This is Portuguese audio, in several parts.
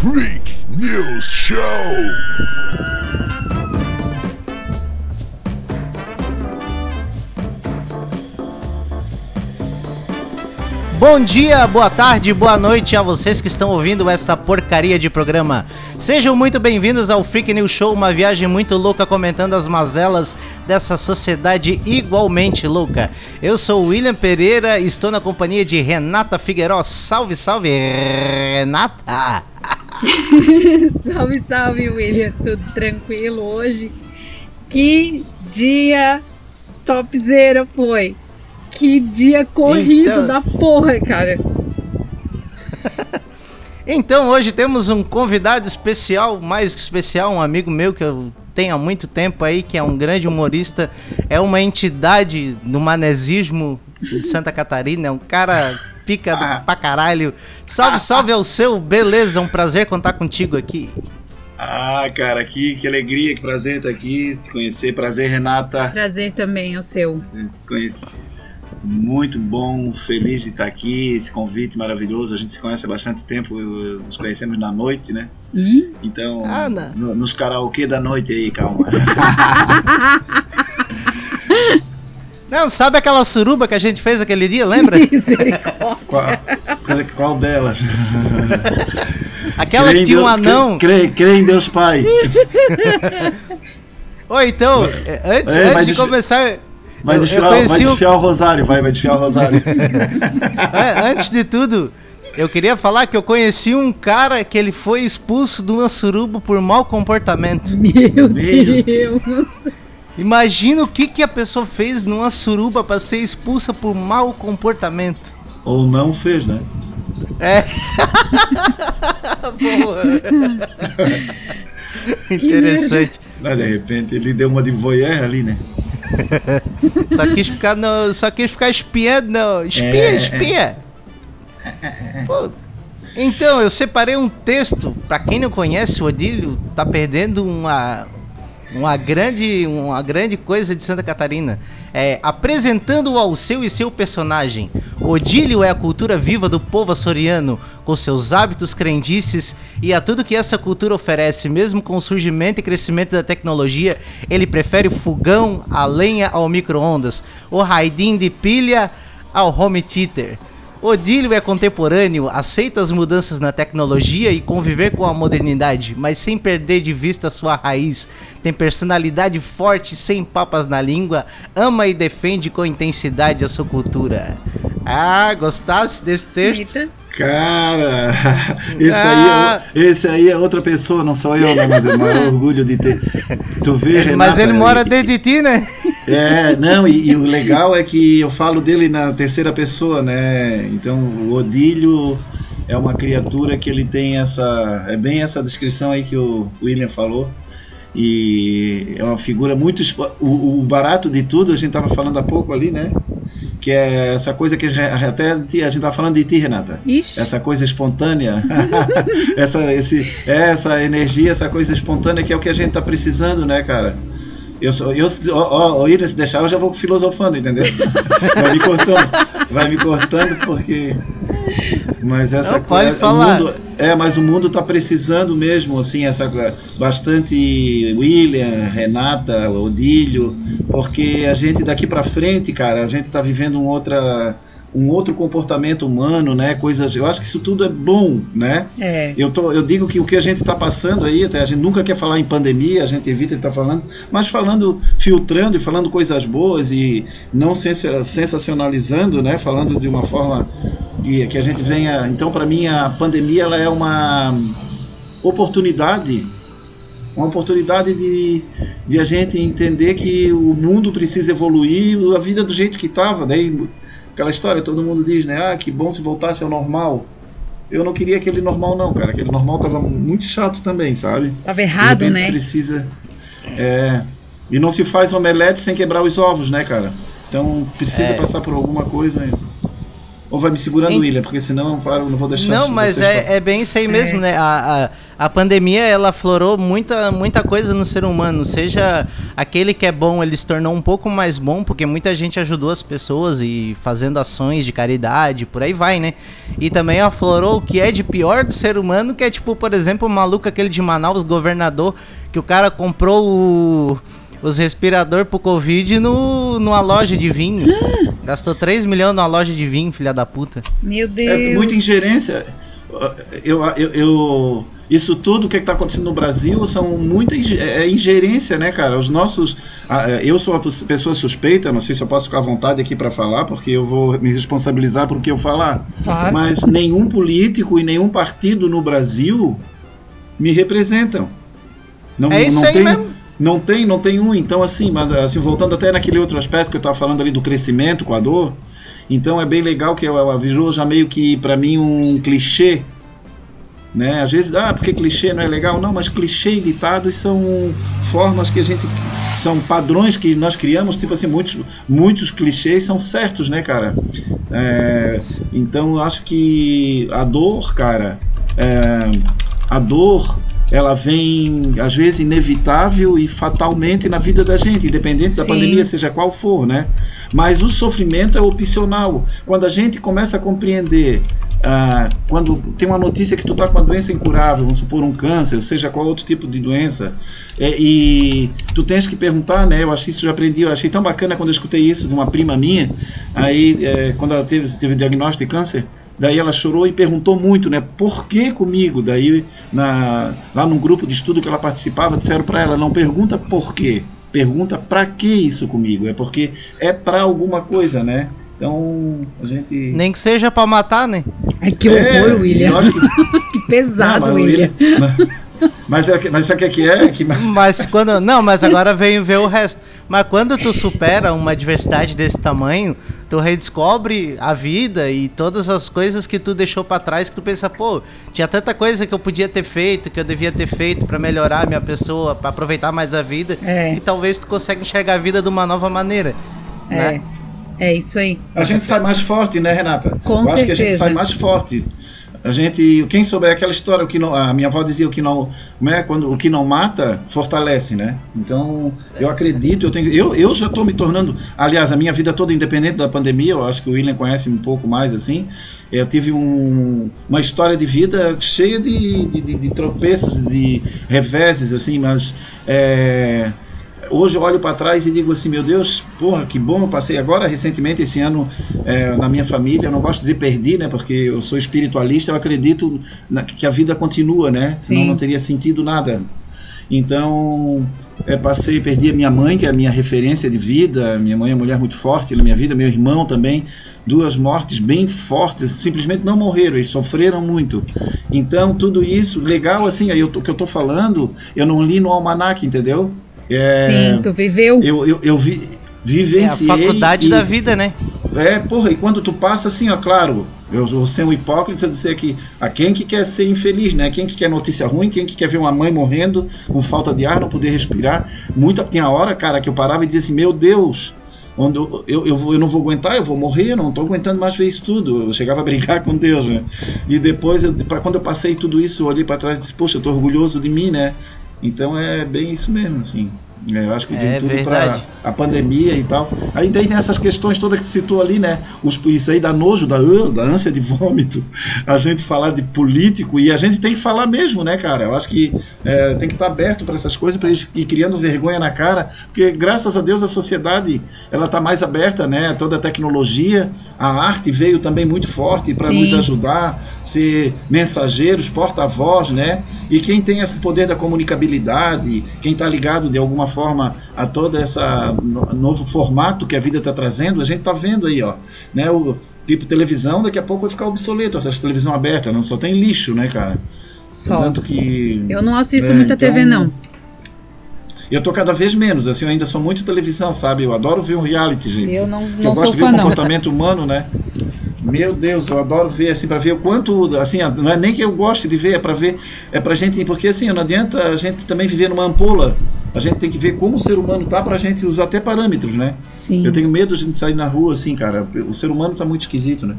Freak News Show. Bom dia, boa tarde, boa noite a vocês que estão ouvindo esta porcaria de programa. Sejam muito bem-vindos ao Freak News Show, uma viagem muito louca comentando as mazelas dessa sociedade igualmente louca. Eu sou William Pereira estou na companhia de Renata Figueiró. Salve, salve, Renata! salve, salve, William. Tudo tranquilo hoje? Que dia topzera foi! Que dia corrido então... da porra, cara. então, hoje temos um convidado especial, mais especial, um amigo meu que eu tenho há muito tempo aí, que é um grande humorista, é uma entidade do manesismo de Santa Catarina, é um cara pica ah. pra caralho. Salve, salve ao seu, beleza, um prazer contar contigo aqui. Ah, cara, que, que alegria, que prazer estar aqui, te conhecer, prazer, Renata. Prazer também, é o seu. Te conhecer muito bom, feliz de estar aqui, esse convite maravilhoso. A gente se conhece há bastante tempo, nos conhecemos na noite, né? E? Então, ah, no, nos karaokê da noite aí, calma. Não, sabe aquela suruba que a gente fez aquele dia, lembra? qual, qual delas? Aquela que tinha um anão. Crê, crê, em Deus Pai. Oi, então, antes, é, antes de começar Vai desfiar, vai desfiar o... o rosário, vai, vai desfiar o rosário. é, antes de tudo, eu queria falar que eu conheci um cara que ele foi expulso de uma suruba por mau comportamento. Meu Deus! Imagina o que, que a pessoa fez numa suruba para ser expulsa por mau comportamento. Ou não fez, né? É. Boa. Interessante. Mas de repente ele deu uma de voyeur ali, né? só quis ficar no, só quis ficar espiando, não. Espia, é, espia. Pô, então, eu separei um texto, para quem não conhece o Odílio, tá perdendo uma uma grande, uma grande coisa de Santa Catarina. É, apresentando o Alceu e seu personagem. Odílio é a cultura viva do povo açoriano, com seus hábitos, crendices e a tudo que essa cultura oferece, mesmo com o surgimento e crescimento da tecnologia, ele prefere o fogão, a lenha ao micro-ondas, o raidin de pilha ao home theater. Odílio é contemporâneo, aceita as mudanças na tecnologia e conviver com a modernidade, mas sem perder de vista sua raiz. Tem personalidade forte, sem papas na língua, ama e defende com intensidade a sua cultura. Ah, gostasse desse texto? Eita. Cara, esse, ah. aí é, esse aí é outra pessoa, não sou eu, né? Mas é o maior orgulho de ter. Tu vê, Renata, Mas ele mora dentro de ti, né? É, não, e, e, o legal é que eu falo dele na terceira pessoa, né? Então, o Odílio é uma criatura que ele tem essa. É bem essa descrição aí que o William falou. E é uma figura muito. O, o barato de tudo, a gente estava falando há pouco ali, né? que é essa coisa que até a gente tá falando de ti, Renata. Ixi. Essa coisa espontânea, essa, esse, essa energia, essa coisa espontânea que é o que a gente tá precisando, né, cara? Eu, eu, ó, ó, se deixar, eu já vou filosofando, entendeu? Vai me cortando, vai me cortando porque. Mas essa Não, pode falar. Mundo, é, mas o mundo está precisando mesmo, assim, essa bastante William, Renata, Odílio, porque a gente daqui para frente, cara, a gente está vivendo um outra um outro comportamento humano, né? Coisas. Eu acho que isso tudo é bom, né? É. Eu, tô, eu digo que o que a gente está passando aí, até a gente nunca quer falar em pandemia, a gente evita estar tá falando, mas falando, filtrando e falando coisas boas e não sensacionalizando, né? Falando de uma forma que, que a gente venha. Então, para mim, a pandemia ela é uma oportunidade uma oportunidade de, de a gente entender que o mundo precisa evoluir, a vida do jeito que estava. Daí Aquela história, todo mundo diz, né? Ah, que bom se voltasse ao normal. Eu não queria aquele normal, não, cara. Aquele normal tava muito chato também, sabe? Tava errado, né? precisa. É. E não se faz omelete sem quebrar os ovos, né, cara? Então precisa é. passar por alguma coisa. Ou vai me segurando, Em- William? Porque senão eu não vou deixar Não, mas é, é bem isso aí mesmo, É. né? A, a, a pandemia, ela aflorou muita, muita coisa no ser humano. Seja aquele que é bom, ele se tornou um pouco mais bom, porque muita gente ajudou as pessoas e fazendo ações de caridade, por aí vai, né? E também aflorou o que é de pior do ser humano, que é tipo, por exemplo, o maluco aquele de Manaus, governador, que o cara comprou o... Os respirador pro Covid no, numa loja de vinho. Gastou 3 milhões numa loja de vinho, filha da puta. Meu Deus. É muita ingerência. Eu, eu, eu- isso tudo que está acontecendo no Brasil são muita inge- é ingerência, né, cara? Os nossos. ah, é, Eu sou uma pessoa suspeita, não sei se eu posso ficar à vontade aqui para falar, porque eu vou me responsabilizar por o que eu falar. Claro. Mas nenhum político e nenhum partido no Brasil me representam. Não, É isso não aí tem, mesmo. Não tem, não tem um. Então, assim, mas assim, voltando até naquele outro aspecto que eu estava falando ali do crescimento com a dor, então é bem legal que ela virou já meio que, para mim, um clichê. Né? Às vezes, ah, porque clichê não é legal? Não, mas clichê e ditados são formas que a gente. São padrões que nós criamos, tipo assim, muitos, muitos clichês são certos, né, cara? É, então eu acho que a dor, cara, é, a dor ela vem às vezes inevitável e fatalmente na vida da gente, independente da Sim. pandemia, seja qual for, né? Mas o sofrimento é opcional. Quando a gente começa a compreender ah, quando tem uma notícia que tu tá com uma doença incurável, vamos supor um câncer, ou seja qual outro tipo de doença, é, e tu tens que perguntar, né? Eu achei isso eu aprendi, eu achei tão bacana quando eu escutei isso de uma prima minha, aí é, quando ela teve, teve diagnóstico de câncer, Daí ela chorou e perguntou muito, né? Por que comigo? Daí, na, lá num grupo de estudo que ela participava, disseram para ela: não pergunta por quê, pergunta para que isso comigo. É porque é para alguma coisa, né? Então, a gente. Nem que seja pra matar, né? Ai, que É, horror, William. Eu acho que, Que pesado, Não, mas o William. mas, mas, é, que- mas sabe o que é que é? Que, Mas quando. Não, mas agora vem ver o resto. Mas quando tu supera uma diversidade desse tamanho, tu redescobre a vida e todas as coisas que tu deixou pra trás que tu pensa, pô, tinha tanta coisa que eu podia ter feito, que eu devia ter feito pra melhorar a minha pessoa, pra aproveitar mais a vida. É. E talvez tu consiga enxergar a vida de uma nova maneira. É. Né? É isso aí. A gente sai mais forte, né, Renata? Com Eu acho que a gente certeza. sai mais forte. A gente, quem souber aquela história, o que não, a minha avó dizia o que não, como é, quando o que não mata fortalece, né? Então, eu acredito, eu tenho, eu, eu já estou me tornando, aliás, a minha vida toda independente da pandemia, eu acho que o William conhece um pouco mais assim. Eu tive um, uma história de vida cheia de, de, de- de tropeços, de reveses, assim, mas é, hoje eu olho para trás e digo assim, meu Deus, porra, que bom eu passei agora recentemente esse ano é, na minha família. Eu não gosto de dizer perdi, né? Porque eu sou espiritualista, eu acredito na- que a vida continua, né? Senão Sim. não teria sentido nada. Então, é, passei, perdi a minha mãe, que é a minha referência de vida. Minha mãe é uma mulher muito forte na minha vida, meu irmão também. Duas mortes bem fortes, simplesmente não morreram, eles sofreram muito. Então, tudo isso, legal assim, aí eu, o que eu tô falando, eu não li no almanac, entendeu? É, Sim, tu viveu. eu, eu, eu vi, É a vivenciei. faculdade e- da vida, né? É, porra, e quando tu passa assim, ó, claro, eu vou ser um hipócrita dizer que a quem que quer ser infeliz, né? Quem que quer notícia ruim, quem que quer ver uma mãe morrendo com falta de ar, não poder respirar. Muita tinha hora, cara, que eu parava e dizia assim, meu Deus, onde eu, eu, eu, vou- eu não vou aguentar, eu vou morrer, eu não tô aguentando mais ver isso tudo. Eu chegava a brigar com Deus, né? E depois, eu, pra- quando eu passei tudo isso, eu olhei para trás e disse, poxa, eu tô orgulhoso de mim, né? Então é bem isso mesmo, assim. É, eu acho que É vem tudo para a pandemia e tal. Aí daí tem essas questões todas que tu citou ali, né? Os, isso aí dá nojo, da, da ânsia de vômito, a gente falar de político e a gente tem que falar mesmo, né, cara? Eu acho que é, tem que estar aberto para essas coisas, para ir criando vergonha na cara, porque graças a Deus a sociedade ela tá mais aberta, né? Toda a tecnologia, a arte veio também muito forte para nos ajudar, ser mensageiros, porta-voz, né? E quem tem esse poder da comunicabilidade, quem está ligado de alguma forma a todo esse novo formato que a vida está trazendo, a gente está vendo aí, ó, né? O tipo televisão daqui a pouco vai ficar obsoleto, essa televisão aberta, não só tem lixo, né, cara? Só. Tanto que Eu não assisto É, muita então- TV, não. Eu tô cada vez menos, assim, eu ainda sou muito televisão, sabe? Eu adoro ver um reality, gente. Eu não, não eu gosto de ver o comportamento humano, né? Meu Deus, eu adoro ver assim para ver o quanto, assim, não é nem que eu goste de ver, é para ver, é pra gente, porque assim, não adianta a gente também viver numa ampola. A gente tem que ver como o ser humano tá pra gente usar até parâmetros, né? Sim. Eu tenho medo de a gente sair na rua assim, cara. O ser humano tá muito esquisito, né?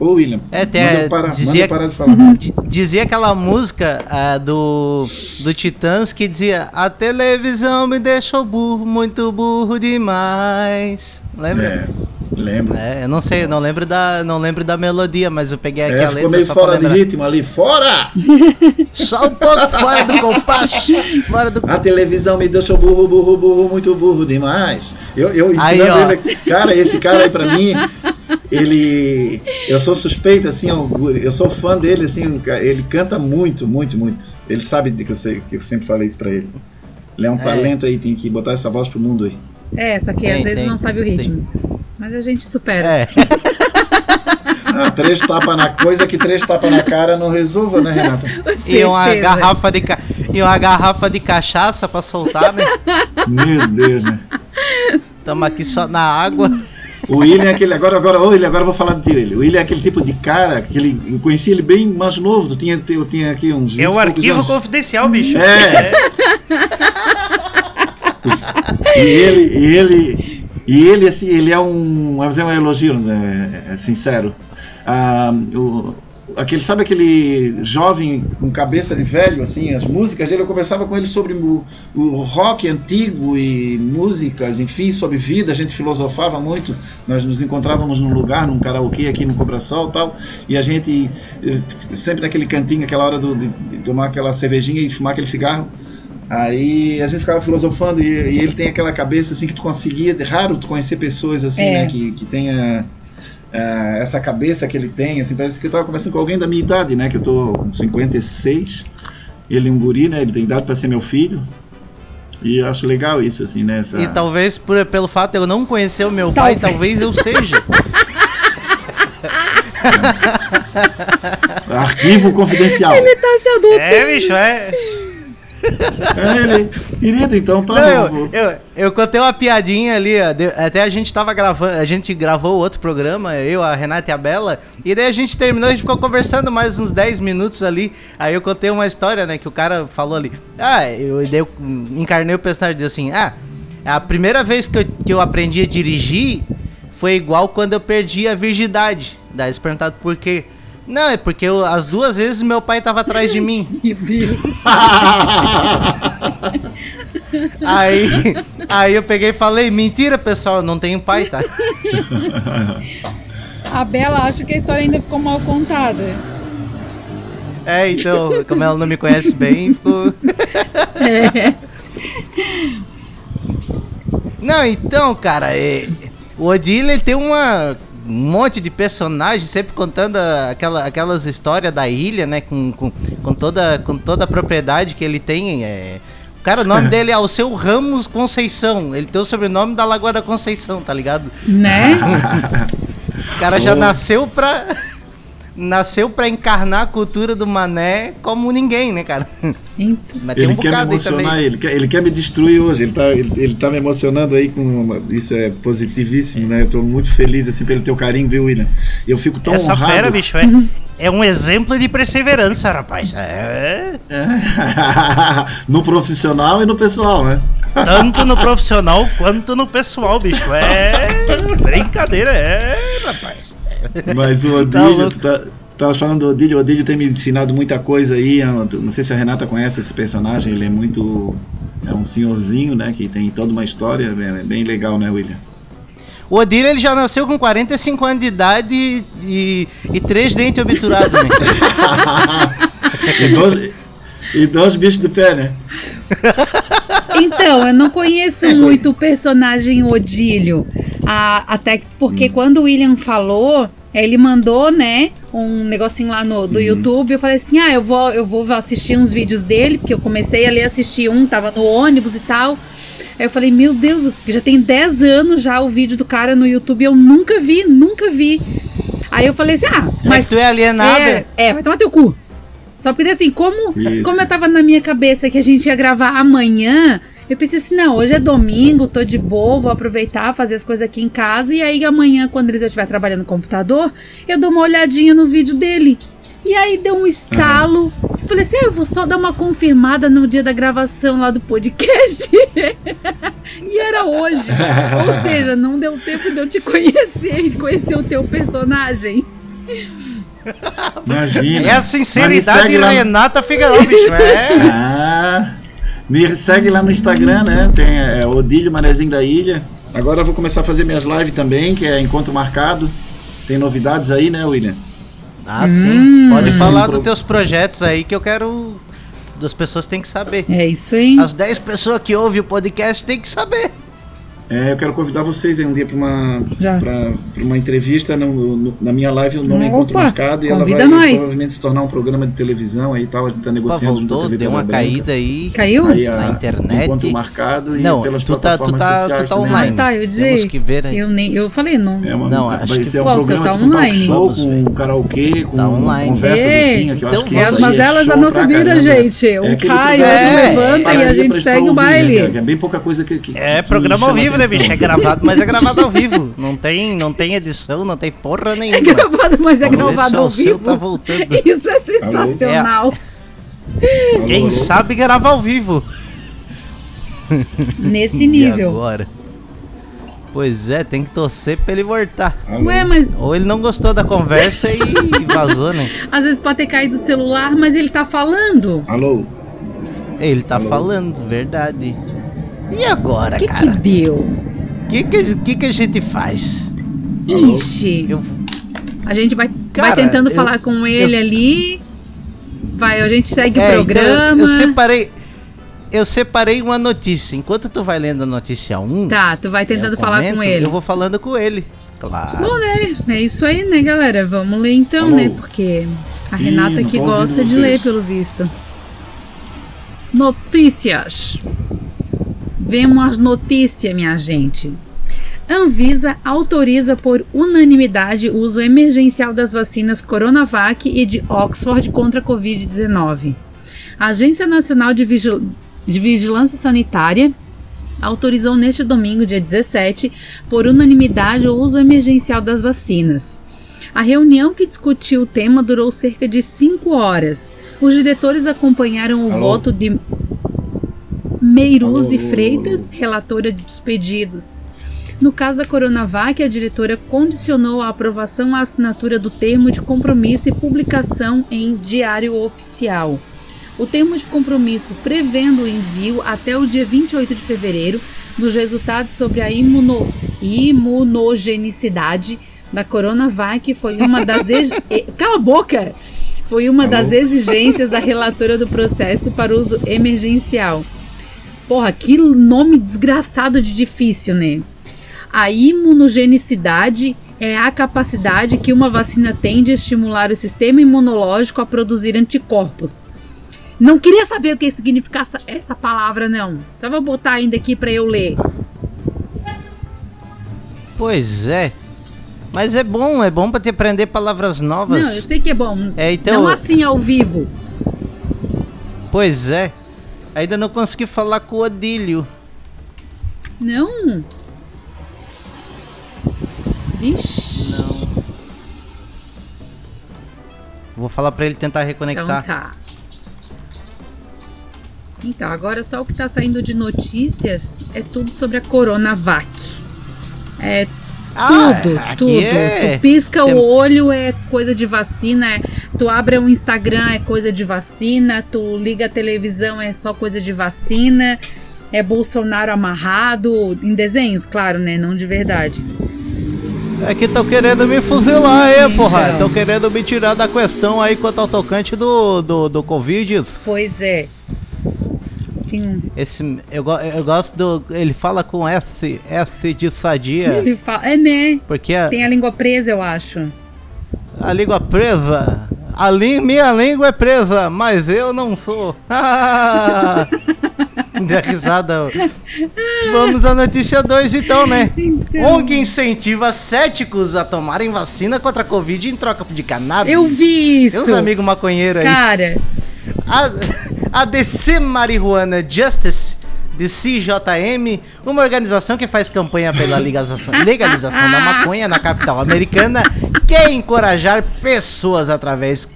Ô, William, É, tem- manda, eu parar, manda dizia- eu parar de falar. Dizia aquela música ah, do, do Titãs que dizia A televisão me deixou burro, muito burro demais. Lembra? É, lembro. É, eu não sei, não lembro da, não lembro da melodia, mas eu peguei aqui É, a ficou letra meio só fora de ritmo ali. Fora! Só um pouco fora do compasso, fora do A televisão me deixou burro, burro, burro, muito burro demais. Eu, eu Aí, ensinando ó. ele. Cara, esse cara aí pra mim, ele. Eu sou suspeito, assim, eu, eu sou fã dele, assim, ele canta muito, muito, muito. Ele sabe de que eu, sei, que eu sempre falei isso pra ele. Ele é um talento aí, tem que botar essa voz pro mundo aí. É, só que Tem, às vezes tem, não sabe o tem. ritmo. Mas a gente supera. É, Ah, três tapas na coisa que três tapas na cara não resolva, né, Renata? e uma garrafa de ca... e uma garrafa de cachaça pra soltar, né? Meu Deus, né? Tamo aqui só na água. O William é aquele. Agora, agora, ô, William, agora eu vou falar de William. O William é aquele tipo de cara que ele, eu conheci ele bem mais novo. Tu tinha, eu tinha aqui uns. 20 É o poucos arquivo anos. confidencial, bicho. É. E ele, e ele, e ele, assim, ele é um, vamos dizer, um elogio, né, é sincero. Ah, o, aquele, sabe aquele jovem com cabeça de velho, assim, as músicas dele, eu conversava com ele sobre o, o rock antigo e músicas, enfim, sobre vida, a gente filosofava muito, nós nos encontrávamos num lugar, num karaokê aqui no Cobrasol e tal, e a gente, eh, sempre naquele cantinho, aquela hora do- de, de tomar aquela cervejinha e fumar aquele cigarro, Aí a gente ficava filosofando e, e ele tem aquela cabeça assim que tu conseguia, é raro tu conhecer pessoas assim, É. né, que, que tenha ah, essa cabeça que ele tem, assim, parece que eu tava conversando com alguém da minha idade, né, que eu tô com 56, ele é um guri, né, ele tem idade para ser meu filho. E eu acho legal isso assim, né, essa... E talvez por, pelo fato de eu não conhecer o meu pai, talvez eu seja. arquivo confidencial. Ele tá se adulto. É, bicho, é. É, ele, querido, então tá, Não, eu, eu, eu contei uma piadinha ali, ó, de- até a gente tava gravando, a gente gravou outro programa, eu, a Renata e a Bela, e daí a gente terminou, a gente ficou conversando mais uns 10 minutos ali, aí eu contei uma história, né, que o cara falou ali, ah, eu, daí eu encarnei o personagem, disse assim, ah, a primeira vez que eu, que eu aprendi a dirigir foi igual quando eu perdi a virgindade, daí eles perguntaram por quê, não, é porque eu- as duas vezes meu pai tava atrás de mim. Meu Deus. Aí, aí eu peguei e falei, mentira, pessoal, eu não tenho pai, tá? A Bela acha que a história ainda ficou mal contada. É, então, como ela não me conhece bem, ficou. Não, então, cara, é, o Odile tem uma, um monte de personagens, sempre contando aquela, aquelas histórias da ilha, né? Com, com, com toda, com toda a propriedade que ele tem. É, o cara, o nome dele é Alceu Ramos Conceição. Ele tem o sobrenome da Lagoa da Conceição, tá ligado? Né? O cara já nasceu pra. Nasceu pra encarnar a cultura do mané como ninguém, né, cara? Então, Mas tem Ele um quer me emocionar, ele quer, ele quer me destruir hoje. Ele tá, ele, ele tá me emocionando aí com. uma- isso é positivíssimo, né? Eu tô muito feliz assim pelo teu carinho, viu, William? E eu fico tão Essa honrado. fera, bicho, é, é um exemplo de perseverança, rapaz. É. É. no profissional e no pessoal, né? Tanto no profissional quanto no pessoal, bicho. É. Brincadeira, é, rapaz. Mas o Tá Odílio, louco. tu tá, tava falando do Odílio, o Odílio tem me ensinado muita coisa aí. eu Não sei se a Renata conhece esse personagem, ele é muito. É um senhorzinho, né? Que tem toda uma história, é bem legal, né, William? O Odile ele já nasceu com 45 anos de idade e, e, e três dentes obturados, né? e, dois, e dois bichos de pé, né? Então, eu não conheço muito o personagem Odílio. Ah, até que- porque quando o William falou, ele mandou, né, um negocinho lá no, do YouTube. Eu falei assim: ah, eu vou, eu vou assistir uns vídeos dele, porque eu comecei ali a assistir um, tava no ônibus e tal. Aí eu falei, meu Deus, já tem 10 anos já o vídeo do cara no YouTube, eu nunca vi, nunca vi. Aí eu falei assim, ah, Mas mas tu é alienada. é, é, vai tomar teu cu. Só porque assim, como, Isso. como eu tava na minha cabeça que a gente ia gravar amanhã, eu pensei assim, não, hoje é domingo, tô de boa, vou aproveitar, fazer as coisas aqui em casa, e aí amanhã, quando eles eu estiver trabalhando no computador, eu dou uma olhadinha nos vídeos dele. E aí deu um estalo. Eu falei assim, ah, eu vou só dar uma confirmada no dia da gravação lá do podcast. e era hoje. Ou seja, não deu tempo de eu te conhecer e conhecer o teu personagem. Imagina. É a Mas sinceridade de Renata Figueiredo, bicho. É. Ah, me segue lá no Instagram, né? Tem é, Odílio Manezinho da Ilha. Agora eu vou começar a fazer minhas lives também, que é Encontro Marcado. Tem novidades aí, né, William? Ah, sim. Pode Hum. falar dos teus projetos aí que eu quero. Das pessoas têm que saber. É isso aí. As 10 pessoas que ouvem o podcast têm que saber. É, eu quero convidar vocês aí um dia para uma, pra, pra uma entrevista no- no- na minha live, o nome é Opa, Encontro Marcado, e ela vai nós. provavelmente se tornar um programa de televisão aí e tal. A gente tá Opa, negociando junto à voltou, TV deu uma Branca. caída aí. Caiu? Aí, a- Na internet. Encontro Marcado e Não, pelas tu tá, tu plataformas tá, sociais tu tá também. online. Ah, tá, eu dizer. Temos que ver aí. Eu, nem, eu falei, não. É uma, Não, vai acho que- ser um programa tá tipo um talk online. show Vamos ver. com karaokê, com Tá online. conversas É, assim, que eu acho então que É as aí mazelas da show nossa vida, gente. É Um aquele cai, programa outro É, levanta e a gente segue o né, baile. Que É bem pouca coisa que. É programa ao vivo, né, bicho? É gravado, mas é gravado ao vivo. Não tem, não tem edição, não tem porra nenhuma. É gravado, mas é Vamos gravado ao o seu vivo. tá voltando. Isso é sensacional. Alô, Quem alô? sabe grava ao vivo. Nesse E nível. agora? Pois é, tem que torcer pra ele voltar. Ué, mas Ou ele não gostou da conversa e vazou, né? às vezes pode ter caído o celular, mas ele tá falando. Alô? Ele tá Alô? falando, verdade. E agora, O que que cara? deu? O que, que, que, que a gente faz? Ixi. Eu, A gente vai, Cara, vai tentando eu- falar com ele eu- ali. Vai, a gente segue É, o então, programa. eu separei. Eu separei uma notícia. Enquanto tu vai lendo a notícia 1, Tá, tu vai tentando eu falar com ele. Eu vou falando com ele. Claro. Bom, né? É isso aí, né, galera? Vamos ler então, Alô? né? Porque a Ih, Renata não que gosta de vocês. ler, pelo visto. Notícias. Vemos as notícias, minha gente. Anvisa autoriza por unanimidade o uso emergencial das vacinas Coronavac e de Oxford contra a Covid-19. A Agência Nacional de, Vigil- de Vigilância Sanitária autorizou neste domingo, dia 17, por unanimidade o uso emergencial das vacinas. A reunião que discutiu o tema durou cerca de cinco horas. Os diretores acompanharam o Alô? voto de Meiruzi? Freitas, relatora dos pedidos. No caso da Coronavac, a diretora condicionou a aprovação à assinatura do termo de compromisso e publicação em Diário Oficial. O termo de compromisso prevendo o envio até o dia 28 de fevereiro dos resultados sobre a imuno- imunogenicidade da Coronavac foi uma das ex- eh, cala a boca foi uma das exigências da relatora do processo para uso emergencial. Porra, que nome desgraçado de difícil, né? A imunogenicidade é a capacidade que uma vacina tem de estimular o sistema imunológico a produzir anticorpos. Não queria saber o que significa essa, essa palavra, não. Então vou botar ainda aqui para eu ler. Pois é. Mas é bom, é bom pra te aprender palavras novas. Não, eu sei que é bom. É, então- Não assim ao vivo. Pois é. Ainda não consegui falar com o Odílio. Não. Vixe. Não. Vou falar pra ele tentar Então reconectar. tá. Então, agora só o que tá saindo de notícias é tudo sobre a Coronavac. É tudo, aqui tudo. é- Tu pisca tem- o olho é coisa de vacina, é- tu abre o Instagram é coisa de vacina, tu liga a televisão é só coisa de vacina, é Bolsonaro amarrado, em desenhos, claro, né? Não de verdade. É que estão querendo me fuzilar aí, Então. porra. Estão querendo me tirar da questão aí quanto ao tocante do, do, do Covid. Pois é. Sim, Esse, eu, eu gosto do. Ele fala com S, S de sadia. ele fala. É, né? Porque a, Tem a língua presa, eu acho. a língua presa. A lí- minha língua é presa, mas eu não sou. Deu risada. Vamos à notícia 2 então, né? Então. ONG incentiva céticos a tomarem vacina contra a Covid em troca de cannabis. Eu vi isso. Meus amigos maconheiros aí. Cara, A, a DC Marihuana Justice, de CJM, uma organização que faz campanha pela legalização, legalização da maconha na capital americana, quer encorajar pessoas através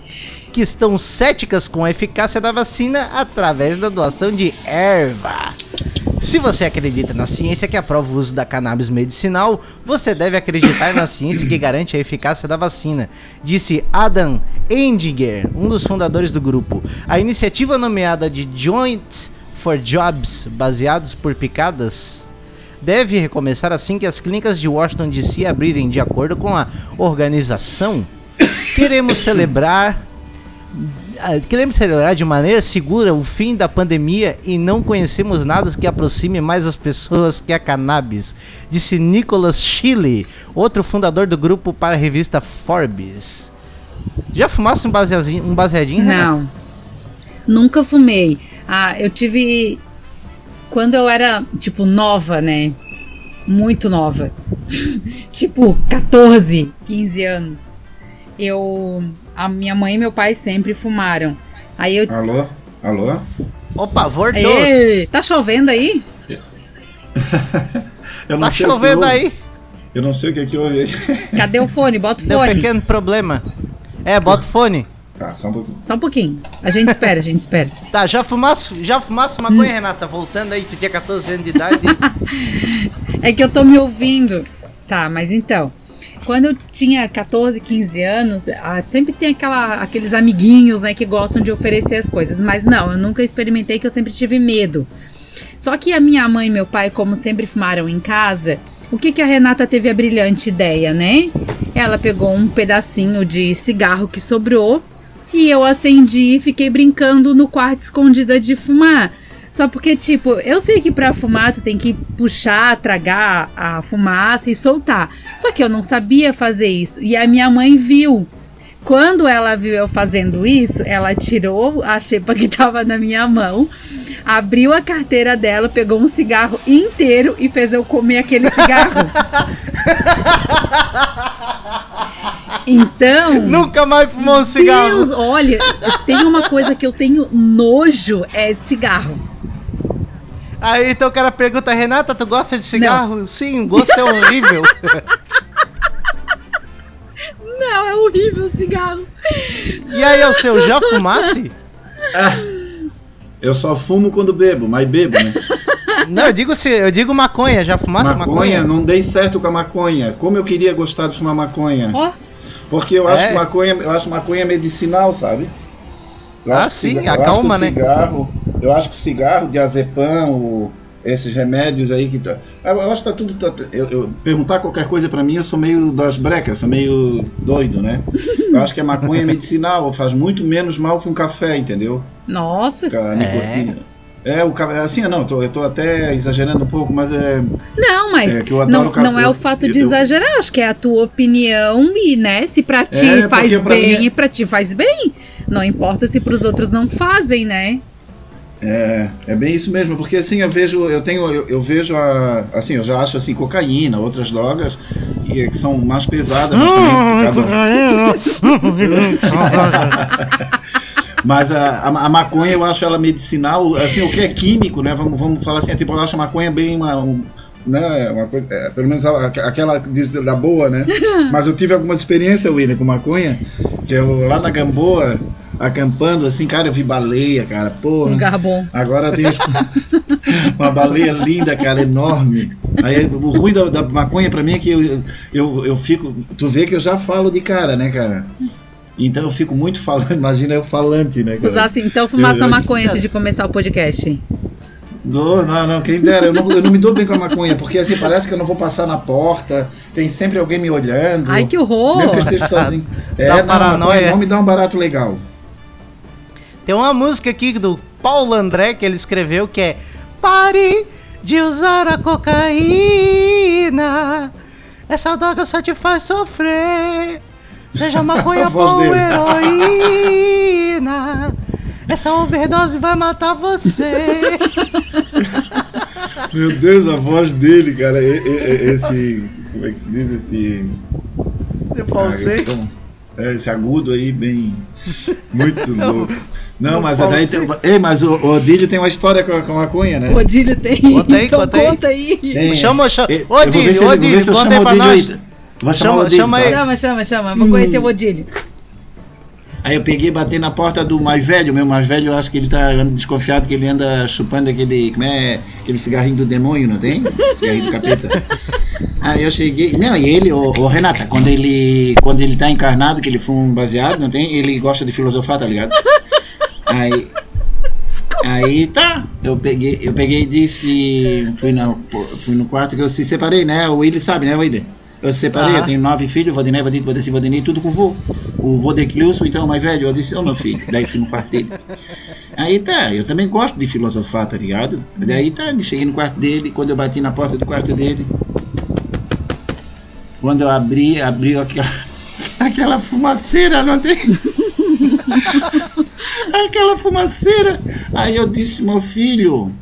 que estão céticas com a eficácia da vacina através da doação de erva. Se você acredita na ciência que aprova o uso da cannabis medicinal, você deve acreditar na ciência que garante a eficácia da vacina, disse Adam Endinger, um dos fundadores do grupo. A iniciativa nomeada de Joint for Jobs, baseados por picadas, deve recomeçar assim que as clínicas de Washington DC abrirem de acordo com a organização. Queremos celebrar Queremos celebrar de maneira segura o fim da pandemia e não conhecemos nada que aproxime mais as pessoas que a cannabis, disse Nicholas Chile, outro fundador do grupo para a revista Forbes. Já fumasse um baseadinho, um baseadinho? Não. Nunca fumei. Ah, eu tive. Quando eu era, tipo, nova, né? Muito nova. tipo, 14, 15 anos. Eu. A minha mãe e meu pai sempre fumaram. Aí eu. Alô? Alô? Opa, voltou. Ei, tá chovendo aí? Eu Tá sei que chovendo aí. Eu não sei o que é que houve aí. Cadê o fone? Bota o Deu um fone. pequeno problema. É, bota o fone. Tá, só um pouquinho. Só um pouquinho. A gente espera, a gente espera. Tá, já fumasse, já fumasse maconha, Renata? Voltando aí, tu tinha 14 anos de idade. É que eu tô me ouvindo. Tá, mas então. Quando eu tinha 14, 15 anos, ah, sempre tem aquela, aqueles amiguinhos, né, que gostam de oferecer as coisas. Mas não, eu nunca experimentei, que eu sempre tive medo. Só que a minha mãe e meu pai, como sempre fumaram em casa, o que, que a Renata teve a brilhante ideia, né? Ela pegou um pedacinho de cigarro que sobrou e eu acendi e fiquei brincando no quarto escondida de fumar. Só porque, tipo, eu sei que pra fumar tu tem que puxar, tragar a fumaça e soltar. Só que eu não sabia fazer isso. E a minha mãe viu. Quando ela viu eu fazendo isso, ela tirou a xepa que tava na minha mão, abriu a carteira dela, pegou um cigarro inteiro e fez eu comer aquele cigarro. Então. Nunca mais fumou um cigarro. Deus, olha, se tem uma coisa que eu tenho nojo é cigarro. Aí então o cara pergunta, Renata, tu gosta de cigarro? Sim, o gosto é horrível. Não, é horrível o cigarro. e aí, é o seu, já fumasse? Eu só fumo quando bebo, mas bebo, né? Não, eu digo se, eu digo maconha, já fumasse maconha? maconha, não dei certo com a maconha. Como eu queria gostar de fumar maconha. Ó, Porque eu acho É. que maconha, eu acho maconha medicinal, sabe? Eu Ah, sim, ciga- eu acalma, né? Cigarro, eu acho que o cigarro, diazepam, o, esses remédios aí que tá. Eu, acho que tá tudo. tá- eu, eu- perguntar qualquer coisa pra mim, eu sou meio das brecas, sou meio doido, né? Eu acho que a maconha é medicinal, faz muito menos mal que um café, entendeu? nossa. A nicotina. É, o café. Assim, não, eu tô, eu tô até exagerando um pouco, mas é. Não, mas É, que eu adoro não, não é o fato de eu- exagerar, acho que é a tua opinião e, né, se pra ti É, faz pra bem mim é- e pra ti faz bem. Não importa se pros outros não fazem, né? É, é bem isso mesmo, porque assim eu vejo, eu tenho, eu, eu vejo a, assim, eu já acho assim cocaína, outras drogas e, que são mais pesadas, mas também cada- mas a, a, a maconha eu acho ela medicinal, assim, o que é químico, né? Vamos, vamos falar assim, tipo, eu acho a maconha bem uma, um, né, uma coisa, é, pelo menos a- aquela diz da boa, né? Mas eu tive algumas experiências, William, com maconha, que eu lá na Gamboa, acampando, assim, cara, eu vi baleia, cara, porra. Um lugar bom. Agora tem esta- uma baleia linda, cara, enorme. Aí o ruim da, da maconha pra mim é que eu, eu, eu fico. Tu vê que eu já falo de cara, né, cara? Então eu fico muito falando, imagina eu falante, né, cara? Usasse então fumar Eu- só eu- maconha antes de começar o podcast. Dou, não, não, quem dera, eu não, eu não me dou bem com a maconha, porque assim, parece que eu não vou passar na porta, tem sempre alguém me olhando. Ai, que horror! Mesmo que eu esteja sozinho. É, Dá não, paranoia. não me dá um barato legal. Tem uma música aqui do Paulo André que ele escreveu que é Pare de usar a cocaína. Essa droga só te faz sofrer. Seja maconha ou heroína. Essa overdose vai matar você. Meu Deus, a voz dele, cara, esse. Como é que se diz? Esse. Eu Ah, esse, tom- é, esse agudo aí, bem. Muito louco. Não, mas daí tem, Ei, mas o, o Odílio tem uma história com a, com a maconha, né? O Odílio tem. Conta aí, então conta aí. conta aí. Tem. Chama- chama- Odílio, Odílio, conta aí pra nós. aí. Vou chamar Chama- o Odílio. chama tá? aí. Chama, chama, chama. Vou conhecer o Odílio. Aí eu peguei e bati na porta do mais velho, meu mais velho, eu acho que ele tá desconfiado que ele anda chupando aquele, como é, aquele cigarrinho do demônio, não tem? Cigarrinho do capeta. Aí eu cheguei, não, e ele, o, o Renata, quando ele, quando ele tá encarnado, que ele fuma um baseado, não tem? Ele gosta de filosofar, tá ligado? Aí, aí tá, eu peguei, eu peguei e disse, fui, na, fui no quarto que eu se separei, né? O Willi sabe, né, Willi? Eu separei, Aham. eu tenho nove filhos, Valdinei, Valdinei, Valdeci, Valdinei, tudo com o vô. O vô de Cleuso, então, o mais velho, eu disse, ô meu filho, daí fui no quarto dele. Aí tá, eu também gosto de filosofar, tá ligado? Daí tá, cheguei no quarto dele, quando eu bati na porta do quarto dele, quando eu abri, abriu aquela, aquela fumaceira, não tem? aquela fumaceira. Aí eu disse, meu filho.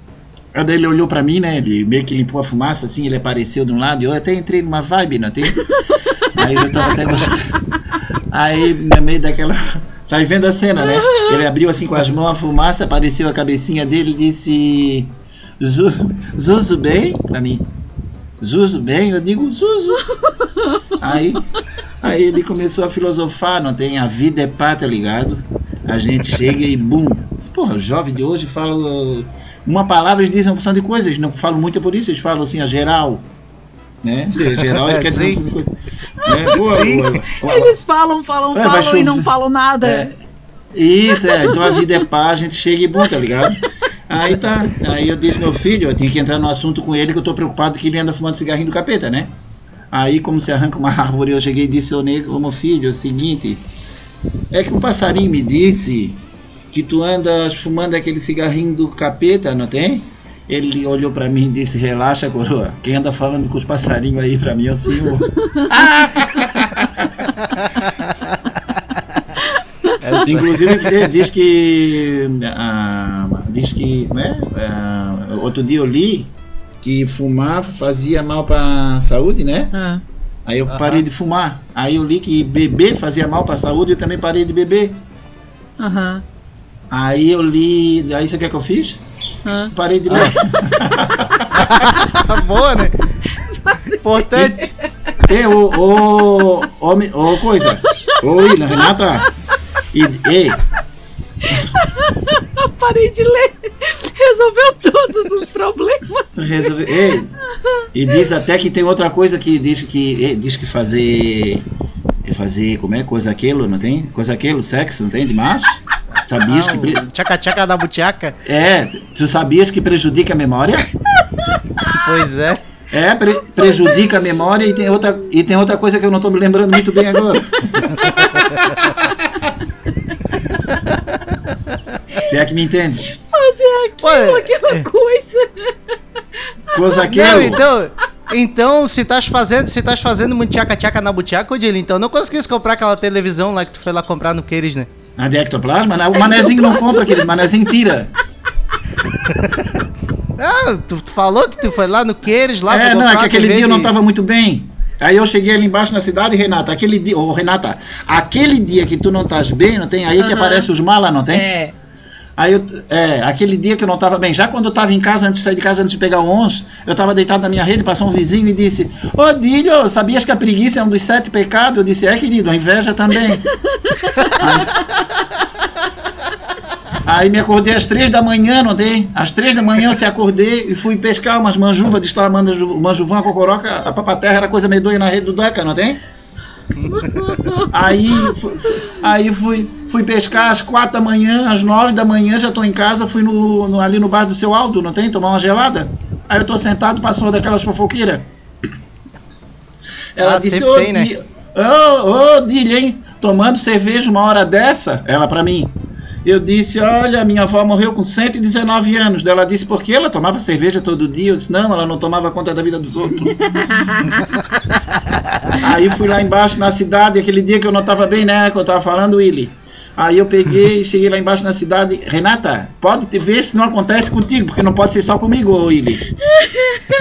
Aí daí ele olhou pra mim, né? Ele meio que limpou a fumaça, assim, ele apareceu de um lado, e eu até entrei numa vibe, não tem? Aí eu tava até gostando. Aí, no meio daquela. Tá vendo a cena, né? Ele abriu assim com as mãos a fumaça, apareceu a cabecinha dele e disse. "Zu- Zuzu bem? Pra mim. Zuzu bem? Eu digo Zuzu. Aí, aí ele começou a filosofar, não tem? A vida é pá, tá ligado? A gente chega e bum. Porra, o jovem de hoje fala uma palavra, eles dizem uma porção de coisas, eles não falam muito por isso, eles falam assim, a geral. Né? Geral, eles É, querem dizer uma de coisa. Né? Eles falam, falam, É, falam e não falam nada. É, isso, é. Então a vida é pá, a gente chega e bum, tá ligado? Aí tá. Aí eu disse, meu filho, eu tinha que entrar no assunto com ele que eu tô preocupado que ele anda fumando cigarrinho do capeta, né? Aí, como se arranca uma árvore, eu cheguei e disse, nego, ô meu filho, é o seguinte, é que um passarinho me disse que tu andas fumando aquele cigarrinho do capeta, não tem? Ele olhou pra mim e disse, relaxa, coroa. Quem anda falando com os passarinhos aí pra mim é o senhor. Essa- Inclusive, ele diz que. ah, diz que. Como é? Ah, outro dia eu li que fumar fazia mal para a saúde, né? Ah. Aí eu parei de fumar. Aí eu li que beber fazia mal para a saúde e eu também parei de beber. Aham. Aí eu li. Aí você quer que eu fiz? Parei de ler. Boa, né? Importante. Ei, ô, ô, ô, coisa. Ô, William, Renata. E, ei, Parei de ler. Resolveu todos os problemas. Resolve... Ei, e diz até que tem outra coisa que diz que diz que fazer fazer como é coisa aquilo, não tem? Coisa aquilo, sexo, não tem de macho? Sabias que pre- Tchaca-tchaca da butiaca? é, tu sabias que prejudica a memória? Pois é. É, pre- prejudica a memória e tem outra e tem outra coisa que eu não tô me lembrando muito bem agora. Se é que me entende. Fazer aquilo, Ué, aquela coisa. Coisa aquilo. Não, então. Então, se estás fazendo, se estás fazendo muito tchaca-tchaca na butiaca, Odile, então não conseguiste comprar aquela televisão lá que tu foi lá comprar no Queires, né? A de ectoplasma, né? o manezinho não compra, querido, o manezinho tira. Ah, tu, tu falou que tu foi lá no Queires, lá É, não, é que aquele dia eu não tava muito bem. Aí eu cheguei ali embaixo na cidade, Renata, aquele dia, ô Renata, aquele dia que tu não estás bem, não tem? Aí que aparece os malas, não tem? É. Aí eu, é, aquele dia que eu não tava bem, já quando eu tava em casa, antes de sair de casa, antes de pegar o 11, eu tava deitado na minha rede, passou um vizinho e disse: Ô Dílio, sabias que a preguiça é um dos sete pecados? Eu disse: É, querido, a inveja também. Aí me acordei às três da manhã, não tem? Às três da manhã eu se acordei e fui pescar umas manjuvas, destoar manju, manjuvão, a cocoroca, a papaterra era coisa medonha na rede do Deca, não tem? Aí, fu- fu- aí fui, fui pescar às quatro da manhã, às nove da manhã, já estou em casa, fui no, no- ali no bar do seu Aldo, não tem? Tomar uma gelada. Aí eu tô sentado, passou uma daquelas fofoqueiras. Ela Ah, disse, ô, tem, né? Di- ô, ô, Dilha, hein? Tomando cerveja uma hora dessa? Ela pra mim. Eu disse, olha, minha avó morreu com 119 anos. Ela disse, por quê? Ela tomava cerveja todo dia. Eu disse, não, ela não tomava conta da vida dos outros. Aí fui lá embaixo na cidade, aquele dia que eu não estava bem, né? Que eu estava falando, Willy. Aí eu peguei, cheguei lá embaixo na cidade. Renata, pode te ver se não acontece contigo, porque não pode ser só comigo, Willy.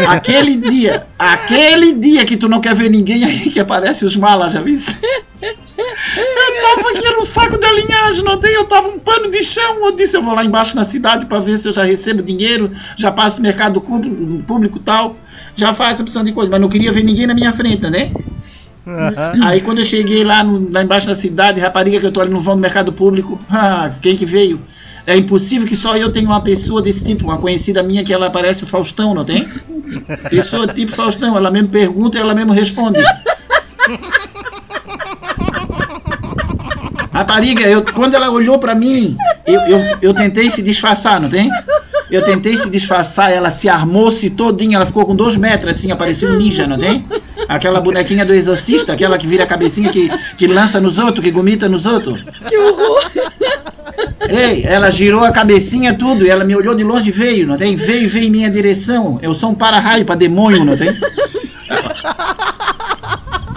Aquele dia, aquele dia que tu não quer ver ninguém aí que aparece os malas, já vi? Eu tava aqui, era um saco de alinhagem, não tem? Eu tava um pano de chão. Eu disse, eu vou lá embaixo na cidade para ver se eu já recebo dinheiro, já passo no mercado público, público e tal, já faço opção de coisa, mas não queria ver ninguém na minha frente, né? Aí quando eu cheguei lá, no- lá embaixo da cidade, rapariga que eu tô ali no vão do mercado público, ah, quem que veio? É impossível que só eu tenha uma pessoa desse tipo, uma conhecida minha que ela parece o Faustão, não tem? Pessoa tipo Faustão, ela mesmo pergunta e ela mesmo responde. Rapariga, eu, quando ela olhou pra mim, eu, eu, eu tentei se disfarçar, não tem? Eu tentei se disfarçar, ela se armou-se todinha, ela ficou com dois metros assim, apareceu um ninja, não tem? Aquela bonequinha do exorcista, aquela que vira a cabecinha, que, que lança nos outros, que gomita nos outros. Que horror. Ei, ela girou a cabecinha tudo, e ela me olhou de longe e veio, não tem? Veio, veio em minha direção. Eu sou um para-raio para demônio, não tem?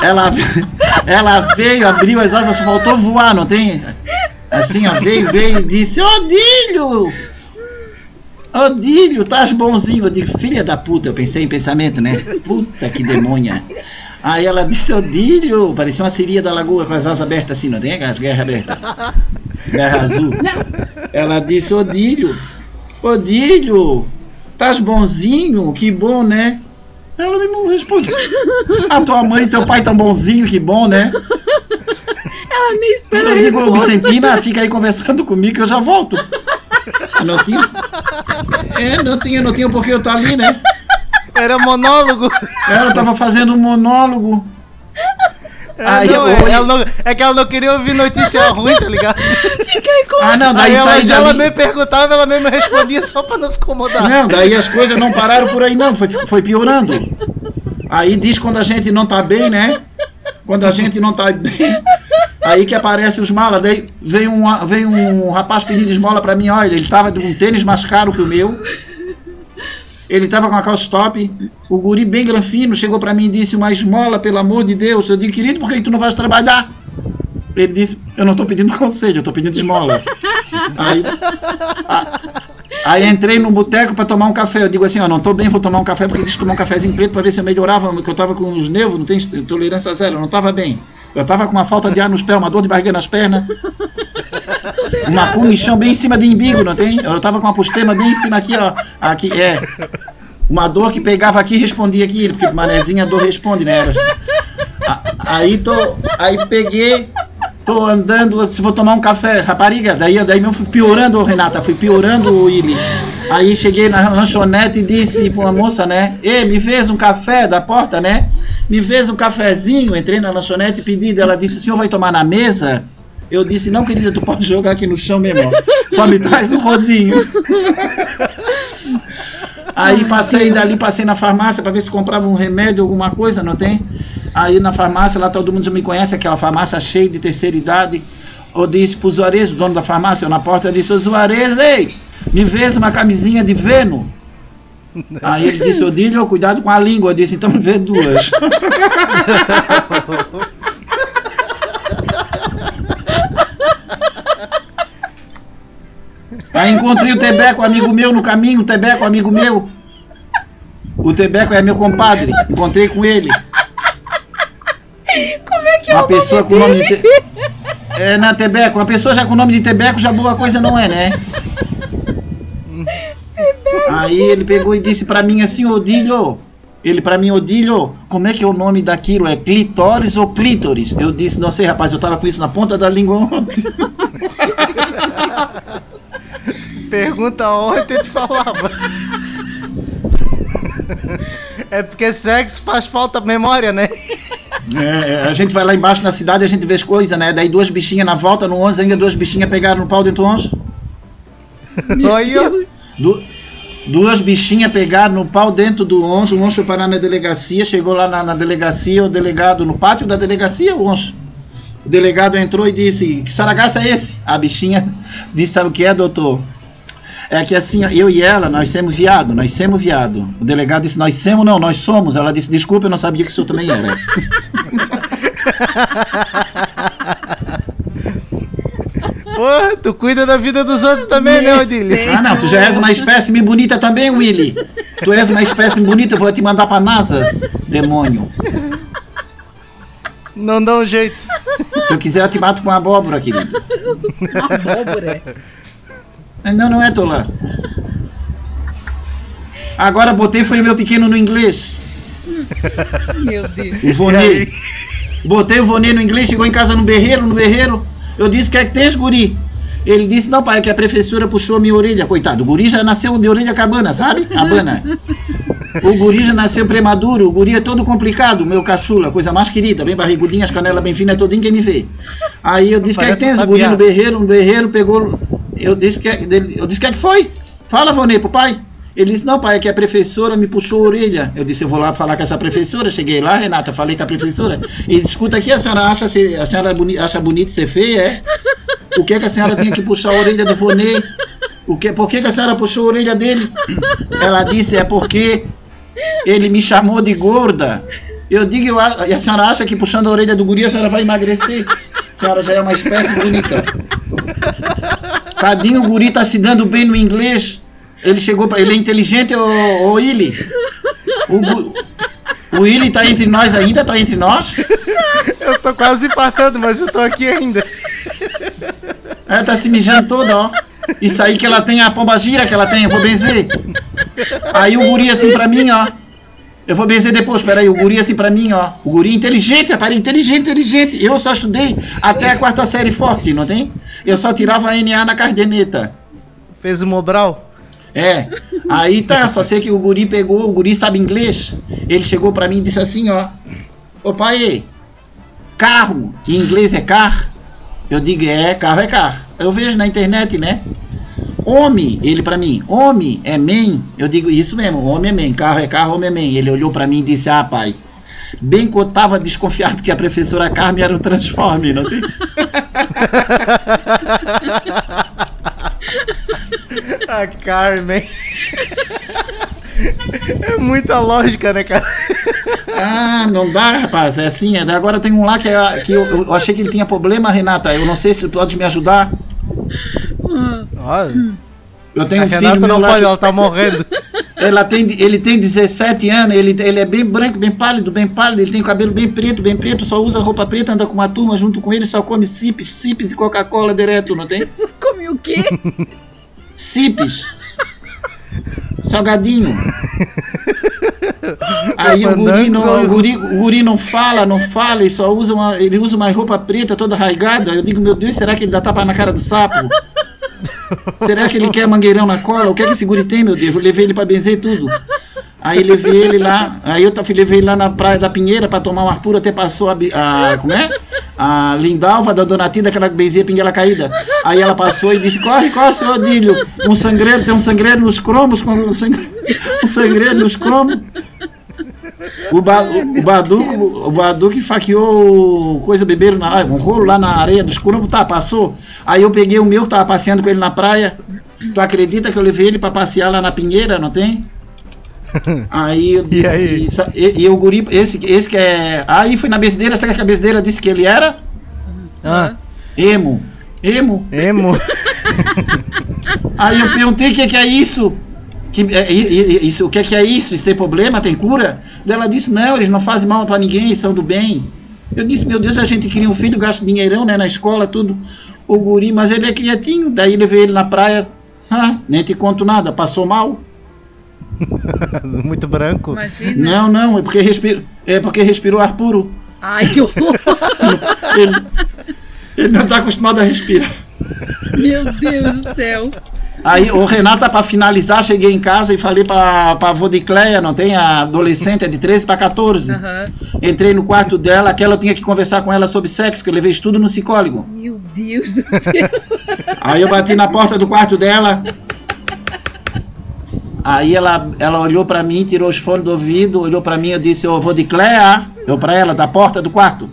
Ela, ela veio, abriu as asas, faltou voar, não tem? Assim, ó, veio, veio e disse: Odílio! Odílio, estás bonzinho? Eu digo, filha da puta, eu pensei em pensamento, né? Puta que demônia. Aí ela disse, Odílio, parecia uma seria da lagoa com as asas abertas assim, não tem? As guerras abertas. Guerra azul. Ela disse, Odílio, Odílio, estás bonzinho? Que bom, né? Ela mesmo respondeu. A tua mãe e teu pai tão bonzinho, que bom, né? Ela nem espera Eu digo. Vicentina, fica aí conversando comigo que eu já volto. Não tinha. É, não tinha, não tinha porque eu tá ali, né? Era monólogo. Ela tava fazendo um monólogo. Aí não, eu- é, ela não- é que ela não queria ouvir notícia ruim, tá ligado? Fiquei com Ah, não, daí Aí ela, já ela mesmo perguntava, ela mesmo respondia só pra não se incomodar. Não, daí as coisas não pararam por aí, não. Foi, foi piorando. Aí diz quando a gente não tá bem, né? Quando a gente não tá bem. Aí que aparece os malas. Daí veio um, veio um rapaz pedindo esmola pra mim. Olha, ele tava de um tênis mais caro que o meu. Ele tava com a calça top. O guri bem granfino chegou pra mim e disse: Uma esmola, pelo amor de Deus. Eu digo, querido, por que tu não vais trabalhar? Ele disse: Eu não tô pedindo conselho, eu tô pedindo esmola. Aí, a- aí entrei num boteco pra tomar um café. Eu digo assim: Ó, não tô bem, vou tomar um café porque disse tomar um cafezinho preto pra ver se eu melhorava. Porque eu tava com os nervos, não tem tolerância zero, eu não tava bem. Eu tava com uma falta de ar nos pés, uma dor de barriga nas pernas. Uma comichão bem em cima do imbigo, não tem? Eu tava com uma postema bem em cima aqui, ó. Aqui, é. Uma dor que pegava aqui e respondia aqui, porque manezinha a dor responde, né? Aí tô. Aí peguei, tô andando, disse, vou tomar um café, rapariga. Daí, daí eu fui piorando, Renata, fui piorando o Willy. Aí cheguei na lanchonete e disse pra uma moça, né? Ei, me fez um café da porta, né? Me fez um cafezinho, entrei na lanchonete e pedi. Ela disse, o senhor vai tomar na mesa? Eu disse, não, querida, tu pode jogar aqui no chão mesmo. Só me traz um rodinho. Aí passei dali, passei na farmácia para ver se comprava um remédio, alguma coisa, não tem? Aí na farmácia, lá todo mundo já me conhece, aquela farmácia cheia de terceira idade. Eu disse pro Juarez, o dono da farmácia, eu na porta, eu disse, ô Juarez, ei, me vês uma camisinha de Veno. Aí ele disse, Odílio, cuidado com a língua. Eu disse, então me vê duas. Aí encontrei o Tebeco, amigo meu, no caminho, o Tebeco, amigo meu. O Tebeco é meu compadre. Encontrei com ele. Como é que é Uma o pessoa nome com o nome de. Te... É, na Tebeco. Uma pessoa já com o nome de Tebeco, já boa coisa não é, né? Aí ele pegou e disse pra mim assim, Odílio. Ele pra mim, Odílio, como é que é o nome daquilo? É clitóris ou clítoris? Eu disse, não sei, rapaz, eu tava com isso na ponta da língua ontem. Pergunta ontem eu te falava. É porque sexo faz falta memória, né? É, a gente vai lá embaixo na cidade e a gente vê as coisas, né? Daí duas bichinhas na volta, no 11 ainda duas bichinhas pegaram no pau dentro do 11. Aí, ó. Du- duas bichinhas pegaram no pau dentro do onço, o onço foi parar na delegacia, chegou lá na, na delegacia, o delegado, no pátio da delegacia, o onço. O delegado entrou e disse, que saragaço é esse? A bichinha disse, sabe o que é, doutor? É que assim, eu e ela, nós somos viado, nós somos viado. O delegado disse, nós somos não, nós somos. Ela disse, desculpa, eu não sabia que o senhor também era. Pô, tu cuida da vida dos outros também, né, Odílio? Ah, não, tu já és uma espécime bonita também, Willy. Tu és uma espécime bonita, eu vou te mandar pra NASA, demônio. Não dá um jeito. Se eu quiser, eu te mato com abóbora, querido. Abóbora. Não, não é, Tolan. Agora botei foi o meu pequeno no inglês. Meu Deus. O Vonê. Botei o Vonê no inglês, chegou em casa no berreiro, no berreiro. Eu disse, quer que tens, guri? Ele disse, não, pai, é que a professora puxou minha orelha. Coitado, o guri já nasceu de orelha cabana, sabe? Abana. O guri já nasceu prematuro, o guri é todo complicado, meu caçula, coisa mais querida, bem barrigudinha, as canelas bem finas, todinho quem me vê. Aí eu disse, quer que tens, guri no berreiro, no berreiro, pegou... Eu disse, que, eu disse, que é que foi? Fala, Vonê, pro pai. Ele disse, não, pai, é que a professora me puxou a orelha. Eu disse, eu vou lá falar com essa professora. Cheguei lá, Renata, falei com a professora. E disse, escuta aqui, a senhora acha, a senhora boni- acha bonito ser feia, é? O que é que a senhora tinha que puxar a orelha do Vonê? O que, por que, que a senhora puxou a orelha dele? Ela disse, é porque ele me chamou de gorda. Eu digo, eu e a senhora acha que puxando a orelha do guri a senhora vai emagrecer? A senhora já é uma espécie bonita. Tadinho, o guri tá se dando bem no inglês. Ele chegou para ele é inteligente, ô, ô Willy. O, o Willy tá entre nós ainda, tá entre nós. Eu tô quase infartando, mas eu tô aqui ainda. Ela tá se mijando toda, ó. Isso aí que ela tem, a pomba gira que ela tem, eu vou benzer. Aí o guri assim pra mim, ó. Eu vou benzer depois, peraí, o guri assim pra mim, ó. O guri inteligente, rapaz, inteligente, inteligente. Eu só estudei até a quarta série forte, não tem? Eu só tirava NA na cardeneta. Fez o Mobral? É. Aí tá, só sei que o guri pegou, o guri sabe inglês. Ele chegou pra mim e disse assim, ó. Ô pai, carro, em inglês é car? Eu digo, é, carro é car. Eu vejo na internet, né? Homem, ele pra mim, homem é man. Eu digo, isso mesmo, homem é man, carro é carro, homem é man. Ele olhou pra mim e disse, ah pai, bem que eu tava desconfiado que a professora Carmen era um transforme, não tem? A Carmen. É muita lógica, né, cara? Ah, não dá, rapaz. É assim. É. Agora tem um lá que, é, que eu, eu achei que ele tinha problema, Renata. Eu não sei se tu pode me ajudar. Ó, Eu tenho a um filho Renata meu não pode, que- ela tá morrendo. ela tem, ele tem 17 anos, ele, ele é bem branco, bem pálido, bem pálido, ele tem o cabelo bem preto, bem preto, só usa roupa preta, anda com uma turma junto com ele, só come cipes, cipes e Coca-Cola direto, não tem? Você come o quê? Cipes. Salgadinho. Aí o guri, não, o, guri, o guri não fala, não fala, ele só usa uma, ele usa uma roupa preta toda rasgada. Eu digo, meu Deus, será que ele dá tapa na cara do sapo? Será que ele quer mangueirão na cola? O que é que esse guri tem, meu Deus? Eu levei ele pra benzer tudo. Aí levei ele lá, aí eu levei ele lá na praia da Pinheira pra tomar um ar puro, até passou a, a como é? A Lindalva da Dona Tida, aquela que pinguela caída. Aí ela passou e disse, corre, corre, seu Odílio. Um sangreiro, tem um sangreiro nos cromos, um sangreiro, um sangreiro nos cromos. O, ba, o, o Baduco, o faqueou coisa beberam na um rolo lá na areia dos cromos, tá, passou. Aí eu peguei o meu, que tava passeando com ele na praia. Tu acredita que eu levei ele pra passear lá na Pinheira, não tem? Aí eu disse, E aí? E, e o guri, esse, esse que é. Aí foi na besteira, sabe que a besteira disse que ele era? Ah, Emo. Emo. emo. Aí eu perguntei o que, que é isso. Que, é, isso, o que, que é isso? Isso tem problema? Tem cura? Daí Ela disse, não, eles não fazem mal pra ninguém, são do bem. Eu disse, meu Deus, a gente cria um filho, gasta dinheirão, né, na escola, tudo. O guri, mas ele é quietinho. Daí levei ele na praia. Ah, nem te conto nada, passou mal. Muito branco. Imagina. Não, não, é porque respirou, é porque respirou ar puro. Ai, que horror. Ele, ele não está acostumado a respirar. Meu Deus do céu. Aí, o Renata, para finalizar, cheguei em casa e falei para a avó de Cleia, não tem? A adolescente, é de 13 para 14. Aham. Entrei no quarto dela, que ela tinha que conversar com ela sobre sexo, que eu levei estudo no psicólogo. Meu Deus do céu. Aí eu bati na porta do quarto dela. Aí ela, ela olhou para mim, tirou os fones do ouvido, olhou para mim, eu disse, eu vou de Cleia, eu para ela, da porta do quarto.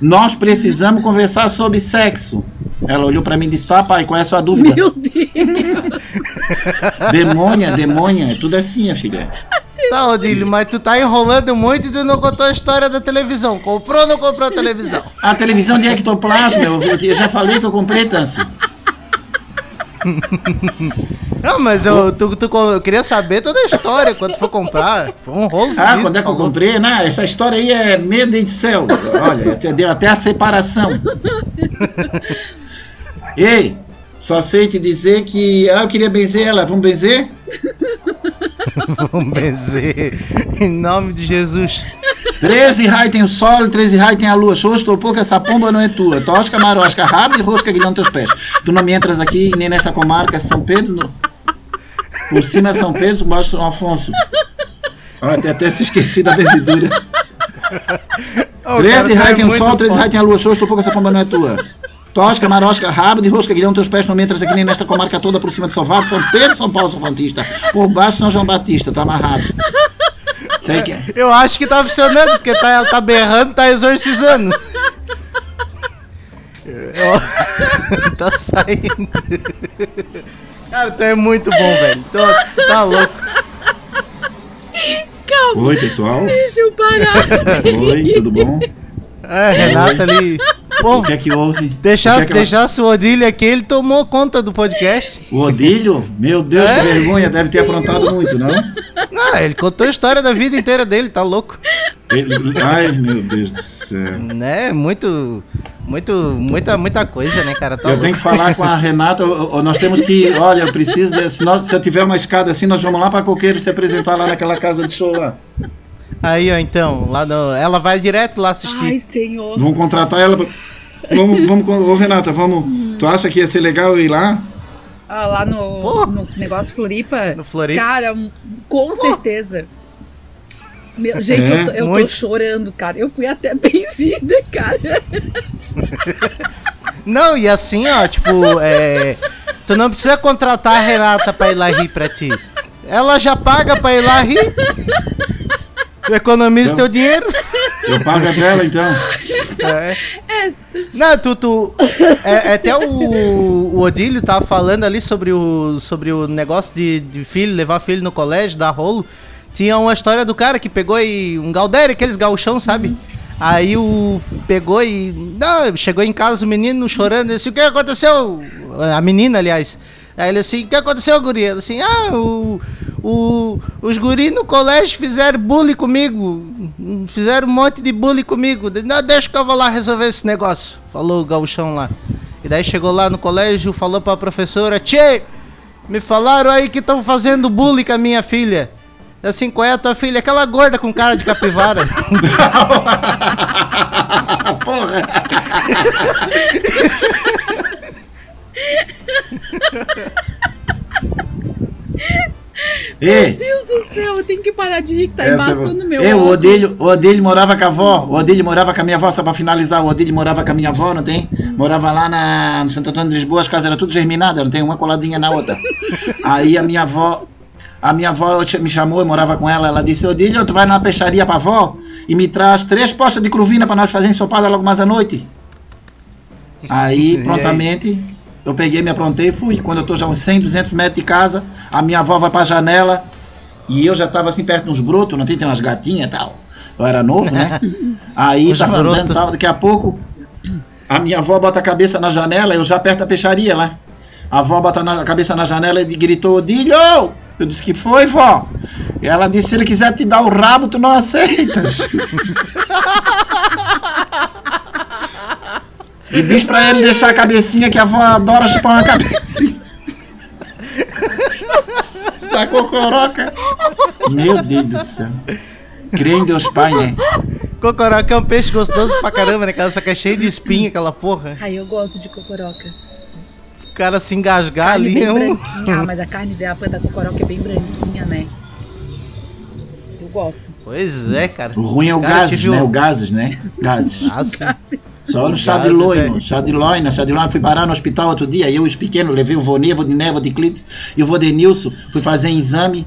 Nós precisamos conversar sobre sexo. Ela olhou para mim e disse, tá pai, qual é a sua dúvida? Meu Deus. Demônia, demônia, é tudo assim, minha filha. Tá, Odílio, mas tu tá enrolando muito e tu não contou a história da televisão. Comprou ou não comprou a televisão? A televisão de ectoplasma, eu, eu já falei que eu comprei, Tanso. Não, mas eu, tu, tu, eu queria saber toda a história quando for comprar. Foi um rolo. Ah, quando é que eu comprei? Não, essa história aí é medo de céu. Olha, até- deu até a separação. Ei, só sei te dizer que. Ah, eu queria benzer ela. Vamos benzer? Vamos benzer. Em nome de Jesus. 13 raios tem o sol, 13 raios tem a lua. Xoxo, topou que essa pomba não é tua. Tosca, marosca, rabo e rosca guilhão teus pés. Tu não me entras aqui nem nesta comarca, São Pedro. no- Por cima é São Pedro, embaixo São Afonso. Até, até se esqueci da vezidura. Ô, 13 cara, tu é raios tem o sol, 13 foda. raios tem a lua. Xoxo, topou que essa pomba não é tua. Tosca, marosca, rabo de rosca, guilhão teus pés, não me entras aqui nem nesta comarca toda por cima de Salvado, São Pedro, São Paulo, São Frontista. Por baixo, São João Batista, tá amarrado. Sei que é. Eu acho que tá funcionando, porque tá, tá berrando, tá exorcizando. Tá saindo. Cara, tu é muito bom, velho. Tu, tu tá louco. Calma, Oi, pessoal. deixa eu parar. Oi, tudo bom? É, Renata ali. Pô, O que é que houve? O que deixasse, é que ela- deixasse o Odílio aqui, ele tomou conta do podcast. O Odílio? Meu Deus, que É? vergonha, deve ter aprontado muito, não? Ah, ele contou a história da vida inteira dele, tá louco. Ele- Ai, meu Deus do céu. Né? Muito. Muito. Muita, muita coisa, né, cara? Tá Eu louco. tenho que falar com a Renata, ô, ô, nós temos que, olha, eu preciso, de, se, nós- se eu tiver uma escada assim, nós vamos lá para Coqueiro se apresentar lá naquela casa de show lá. Aí, ó, então, lá no. Ela vai direto lá assistir. Ai, senhor. Vamos contratar ela. pra- Vamos, vamos, ô Renata, vamos. Tu acha que ia ser legal eu ir lá? Ah, lá no, no negócio Floripa. No Floripa. Cara, com certeza. Meu, gente, É, eu, tô, eu tô chorando, cara. Eu fui até benzida, cara. Não, e assim, ó, tipo, é. Tu não precisa contratar a Renata pra ir lá rir pra ti. Ela já paga pra ir lá rir. Tu economiza Então- teu dinheiro. Eu pago a dela então. É. É, Não, tu. tu é, é até o, o Odílio tava falando ali sobre o, sobre o negócio de, de filho, levar filho no colégio, dar rolo. Tinha uma história do cara que pegou e. Um Galdério, aqueles gauchão, sabe? Aí o. Pegou e. Não, chegou em casa o menino chorando. Ele disse: O que aconteceu? A menina, aliás. Aí ele assim: O que aconteceu, guri? Ela assim: Ah, o. o os guri no colégio fizeram bullying comigo. Fizeram um monte de bullying comigo. Não, deixa que eu vou lá resolver esse negócio. Falou o gauchão lá. E daí chegou lá no colégio, falou pra professora: Tchê, me falaram aí que estão fazendo bullying com a minha filha. Assim, qual é a tua filha? Aquela gorda com cara de capivara. Porra! Ei, Deus do céu, eu tenho que parar de rir que tá essa- embaçando meu Ei, o. Odílio, o Odílio morava com a avó. O Odílio morava com a minha avó, só pra finalizar. O Odílio morava com a minha avó, não tem? Morava lá na, no Santo Antônio de Lisboa, as casas eram tudo germinadas, não tem uma coladinha na outra. Aí a minha avó, a minha avó me chamou, eu morava com ela. Ela disse: Odílio, tu vai numa peixaria pra avó e me traz três postas de cruvina pra nós fazer ensopada logo mais à noite. Aí, aí? prontamente, eu peguei, me aprontei e fui. Quando eu tô já uns 100, 200 metros de casa, a minha avó vai pra janela e eu já tava assim perto de uns brotos, não tem, tem umas gatinhas e tal. Eu era novo, né? Aí tava andando tal, daqui a pouco a minha avó bota a cabeça na janela, eu já perto da peixaria lá. A avó bota na- a cabeça na janela e gritou, Odílio! Eu disse, que foi, vó? E ela disse, se ele quiser te dar o rabo, tu não aceitas. e diz pra ele deixar a cabecinha, que a avó adora chupar uma cabecinha. da cocoroca. Meu Deus do céu. Crê em Deus Pai, né? Cocoroca é um peixe gostoso pra caramba, né? cara? Só que é cheio de espinha, aquela porra. Ai, eu gosto de cocoroca. O cara se engasgar Carne ali bem é um. branquinha. Ah, mas a carne dela da cocoroca é bem branquinha, né? Eu gosto. Pois é, cara. O ruim é o Cara, gases, né? um- O gases, né? Gases. Sim. Só no chá de Gases, loino, é. chá de loina, chá de loina. Fui parar no hospital outro dia, eu e os pequenos, levei o Vonê, o de Neva, o de Clito e o Vodenilson, fui fazer exame.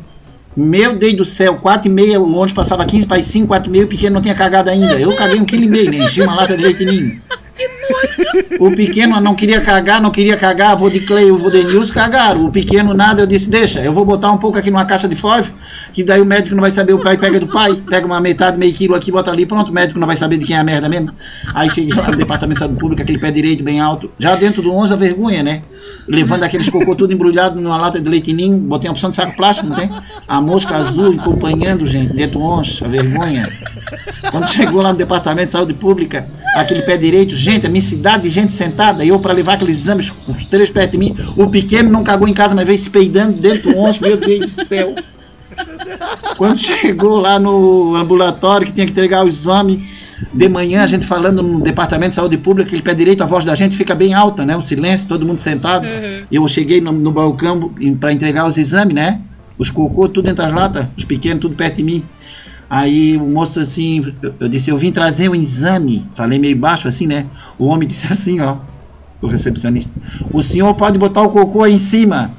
Meu Deus do céu, 4 e meia, o ônibus passava 15 para 5, 4 e meia, o pequeno não tinha cagado ainda. Eu caguei um quilo e meio, né? Enchi uma lata de leite ninho. O pequeno não queria cagar, não queria cagar, vou de Clay, o Vodenilson cagaram. O pequeno nada, eu disse, deixa, eu vou botar um pouco aqui numa caixa de fósforo, que daí o médico não vai saber, o pai pega do pai, pega uma metade, meio quilo aqui, bota ali, pronto, o médico não vai saber de quem é a merda mesmo. Aí cheguei lá no departamento de saúde pública, aquele pé direito bem alto, já dentro do 11 a vergonha, né? Levando aqueles cocô tudo embrulhado numa lata de leite ninho, botei uma opção de saco plástico, não tem? A mosca azul acompanhando, gente, dentro 11, a vergonha. Quando chegou lá no departamento de saúde pública, aquele pé direito, gente, a minha cidade de gente sentada, eu para levar aqueles exames, os três perto de mim, o pequeno não cagou em casa, mas veio se peidando dentro do ônibus, meu Deus do céu. Quando chegou lá no ambulatório que tinha que entregar o exame, de manhã a gente falando no departamento de saúde pública, aquele pé direito, a voz da gente fica bem alta, né? O silêncio, todo mundo sentado. Eu cheguei no, no balcão para entregar os exames, né? Os cocô, tudo dentro das latas, os pequenos, tudo perto de mim. Aí o moço assim, eu, eu disse, eu vim trazer um exame. Falei meio baixo assim, né? O homem disse assim, ó, o recepcionista, o senhor pode botar o cocô aí em cima.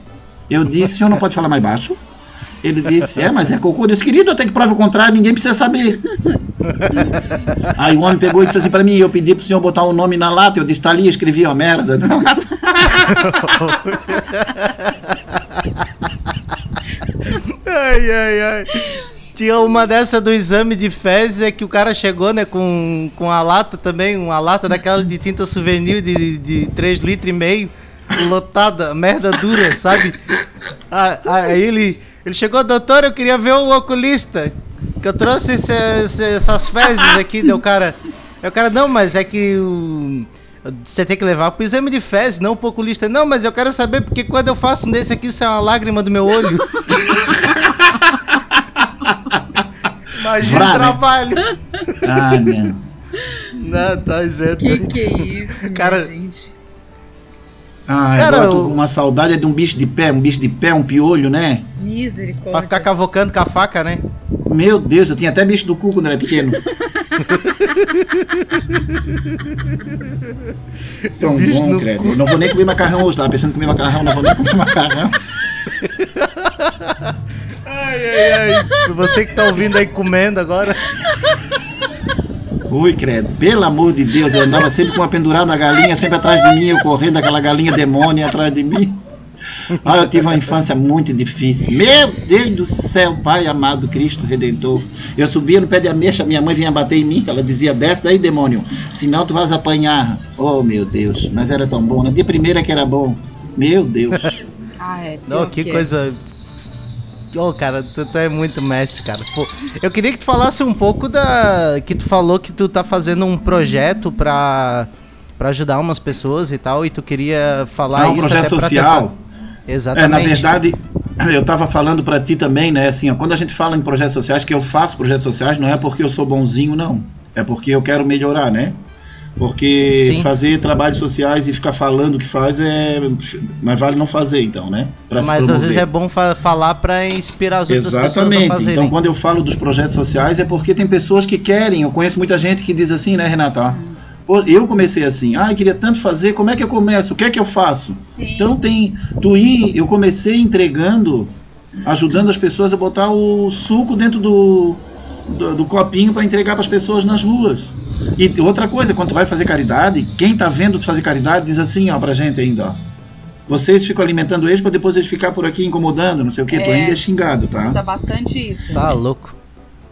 Eu disse, o senhor não pode falar mais baixo? Ele disse, é, mas é cocô. Eu disse, querido, até que prova o contrário, ninguém precisa saber. Aí o homem pegou e disse assim pra mim, eu pedi pro senhor botar o nome na lata, eu disse, tá ali, eu escrevi, ó, merda, na lata. Ai, ai, ai. Tinha uma dessa do exame de fezes, é que o cara chegou, né, com, com a lata também, uma lata daquela de tinta souvenir de, de 3 litros e meio, lotada, merda dura, sabe? Aí ele, ele chegou, doutor, eu queria ver o oculista, que eu trouxe esse- esse- essas fezes aqui, deu cara. Aí o cara, não, mas é que o... Você tem que levar pro exame de fezes, não pro oculista. Não, mas eu quero saber porque quando eu faço um desse aqui, sai uma lágrima do meu olho. Imagina o né? trabalho. Ah, não. Não, tá dizendo. Que que é isso, Cara- minha gente? Ah, Cara, agora tô o- com uma saudade é de um bicho de pé, um bicho de pé, um piolho, né? Misericórdia. Pra ficar cavocando com a faca, né? Meu Deus, eu tinha até bicho do cu quando era pequeno. Tão Bicho bom, credo. Eu Não vou nem comer macarrão hoje, tava pensando em comer macarrão, não vou nem comer macarrão. Ai, ai, ai. Você que tá ouvindo aí comendo agora. Ui, credo. Pelo amor de Deus, eu andava sempre com uma pendurada na galinha, sempre atrás de mim, eu correndo, aquela galinha demônia atrás de mim. Ah, eu tive uma infância muito difícil. Meu Deus do céu, Pai amado, Cristo Redentor. Eu subia no pé de ameixa, minha mãe vinha bater em mim, ela dizia, desce daí, demônio, senão tu vais apanhar. Oh, meu Deus, mas era tão bom, né? De primeira que era bom. Meu Deus. Ah, é. Não, pior que é. Ô, cara, tu, tu é muito mestre, cara. Pô, eu queria que tu falasse um pouco da. Que tu falou que tu tá fazendo um projeto pra, pra ajudar umas pessoas e tal, e tu queria falar um isso. projeto até pra social. Exatamente. É, na verdade, eu estava falando para ti também, né? Assim, ó, quando a gente fala em projetos sociais, que eu faço projetos sociais, não é porque eu sou bonzinho, não. É porque eu quero melhorar, né? Porque Sim. fazer trabalhos sociais e ficar falando o que faz é. Mas vale não fazer, então, né? Pra se Mas às vezes é bom fa- falar pra inspirar pessoas a Exatamente. fazerem. Então, quando eu falo dos projetos sociais, é porque tem pessoas que querem. Eu conheço muita gente que diz assim, né, Renata? Pô, eu comecei assim, ah, eu queria tanto fazer, como é que eu começo? O que é que eu faço? Sim. Então tem. Tu ir, eu comecei entregando, ajudando as pessoas a botar o suco dentro do, do, do copinho para entregar para as pessoas nas ruas. E outra coisa, quando tu vai fazer caridade, quem tá vendo tu fazer caridade diz assim, ó, pra gente ainda, ó. Vocês ficam alimentando eles para depois eles ficar por aqui incomodando, não sei o que, tu É. ainda é xingado, tá? Escuta bastante isso. Tá louco.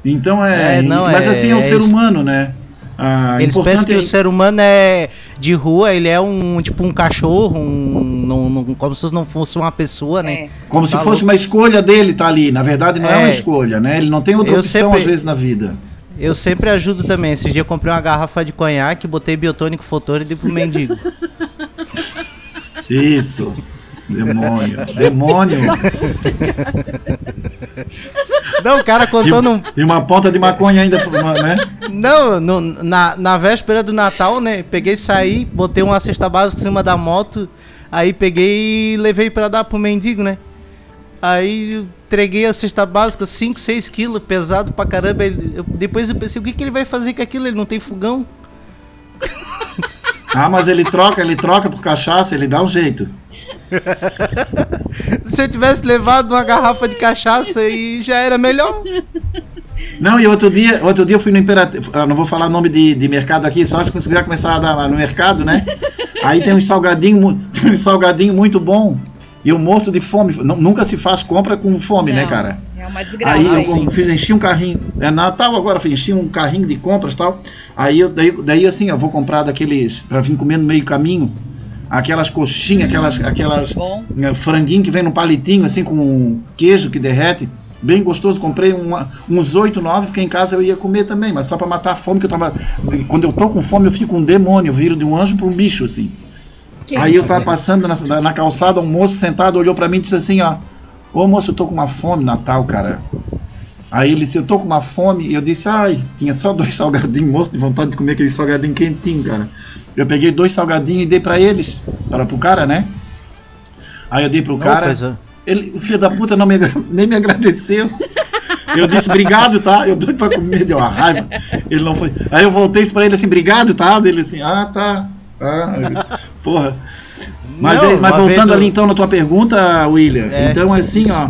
Então é. É, não, mas é- assim é o é ser humano, né? Ah, Eles importante pensam que é- o ser humano é de rua, ele é um tipo um cachorro, um, não- não- como se não fosse uma pessoa, né? É. Como se Tá fosse louco. uma escolha dele tá ali. Na verdade, não é, É. uma escolha, né? Ele não tem outra Eu opção, sempre- às vezes, na vida. Eu sempre ajudo também. Esses dias eu comprei uma garrafa de conhaque, botei biotônico fotor e dei pro mendigo. Isso. Demônio. Demônio. Não, o cara contou num. e uma ponta de maconha ainda, né? Não, no- na, na véspera do Natal, né? Peguei, saí, botei uma cesta básica em cima da moto, aí peguei e levei pra dar pro mendigo, né? Aí entreguei a cesta básica, 5, 6 quilos, pesado pra caramba. Ele- eu- depois eu pensei, o que, que ele vai fazer com aquilo? Ele não tem fogão? Ah, mas ele troca, ele troca por cachaça, ele dá um jeito. Se eu tivesse levado uma garrafa de cachaça, aí já era melhor. Não, e outro dia, outro dia eu fui no Imperativo. ah, não vou falar nome de, de mercado aqui, só se conseguir começar a dar lá no mercado, né? Aí tem um salgadinho, tem um salgadinho muito bom. E eu morto de fome. Nu- Nunca se faz compra com fome, né, Não, cara? É uma desgraça. Aí eu isso. fiz, enchi um carrinho. É Natal agora, fiz, enchi um carrinho de compras e tal. Aí eu, daí, daí assim, eu vou comprar daqueles. pra vir comer no meio caminho. Aquelas coxinhas, aquelas, aquelas Bom. eh, franguinho que vem num palitinho, assim, com queijo que derrete. Bem gostoso. Comprei uma- uns 8, 9, porque em casa eu ia comer também, mas só pra matar a fome, que eu tava. Quando eu tô com fome, eu fico um demônio, eu viro de um anjo pra um bicho, assim. Que- Aí eu tava passando na, na calçada, um moço sentado olhou pra mim e disse assim, ó. Ô moço, eu tô com uma fome Natal, cara. Aí ele disse, eu tô com uma fome. E eu disse, ai, tinha só dois salgadinhos morto de vontade de comer aquele salgadinho quentinho, cara. Eu peguei dois salgadinhos e dei pra eles, para pro cara, né? Aí eu dei pro cara. Ele, o filho da puta não me, nem me agradeceu. Eu disse, obrigado, tá? Eu doido pra comer, deu uma raiva. Ele não foi. Aí eu voltei isso pra ele assim, obrigado, tá? Ele assim, ah, tá. Ah, porra. Mas, Não, é, mas voltando eu- ali então na tua pergunta, William. É. Então, assim, ó.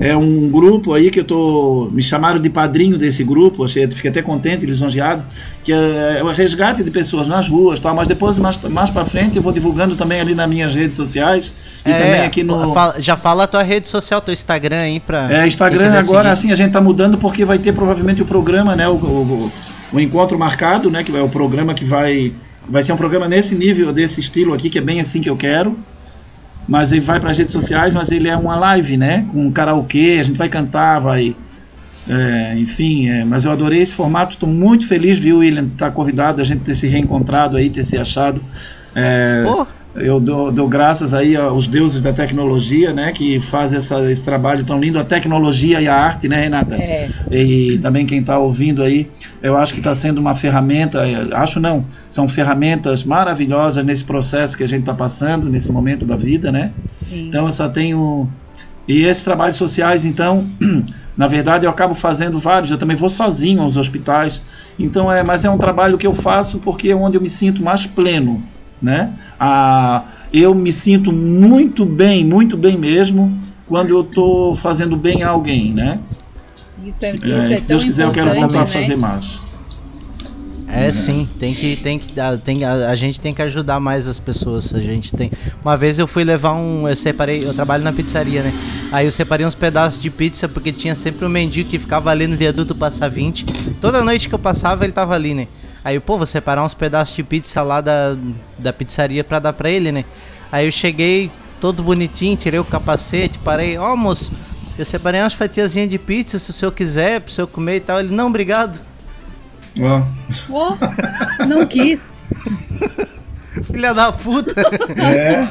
É um grupo aí que eu tô. Me chamaram de padrinho desse grupo, achei, fiquei até contente, lisonjeado, que é, é o resgate de pessoas nas ruas, tal, mas depois, mais, mais pra frente, eu vou divulgando também ali nas minhas redes sociais e É, também aqui no. já fala a tua rede social, teu Instagram aí pra. É, Instagram agora, seguir. assim, a gente tá mudando porque vai ter provavelmente o programa, né? O, o, o encontro marcado, né? Que é o programa que vai. Vai ser um programa nesse nível, desse estilo aqui, que é bem assim que eu quero. Mas ele vai para as redes sociais, mas ele é uma live, né? Com karaokê, a gente vai cantar, vai. é, enfim, é, mas eu adorei esse formato, estou muito feliz, viu, William, estar convidado, a gente ter se reencontrado aí, ter se achado. É. eu dou, dou graças aí aos deuses da tecnologia, né, que faz essa, esse trabalho tão lindo, a tecnologia e a arte, né, Renata? É. E também quem está ouvindo aí, eu acho que está sendo uma ferramenta, eh, acho não, são ferramentas maravilhosas nesse processo que a gente está passando, nesse momento da vida, né? Sim. Então eu só tenho. E esses trabalhos sociais, então, na verdade eu acabo fazendo vários, eu também vou sozinho aos hospitais. Então é, mas é um trabalho que eu faço porque é onde eu me sinto mais pleno, né? Ah, eu me sinto muito bem, muito bem mesmo, quando eu estou fazendo bem a alguém, né? Isso é, isso É, é se Deus quiser, eu quero voltar a né? fazer mais. É sim, tem que tem que a- tem a, a gente tem que ajudar mais as pessoas. A gente tem. Uma vez eu fui levar um, eu separei, eu trabalho na pizzaria, né? Aí eu separei uns pedaços de pizza porque tinha sempre um mendigo que ficava ali no viaduto passar 20. Toda noite que eu passava ele tava ali, né? Aí, pô, vou separar uns pedaços de pizza lá da, da pizzaria pra dar pra ele, né? Aí eu cheguei todo bonitinho, tirei o capacete, parei, ó moço, eu separei umas fatiazinhas de pizza se o senhor quiser, pro senhor comer e tal. Ele, não, obrigado. Ó, Ó, não quis. Filha da puta. é.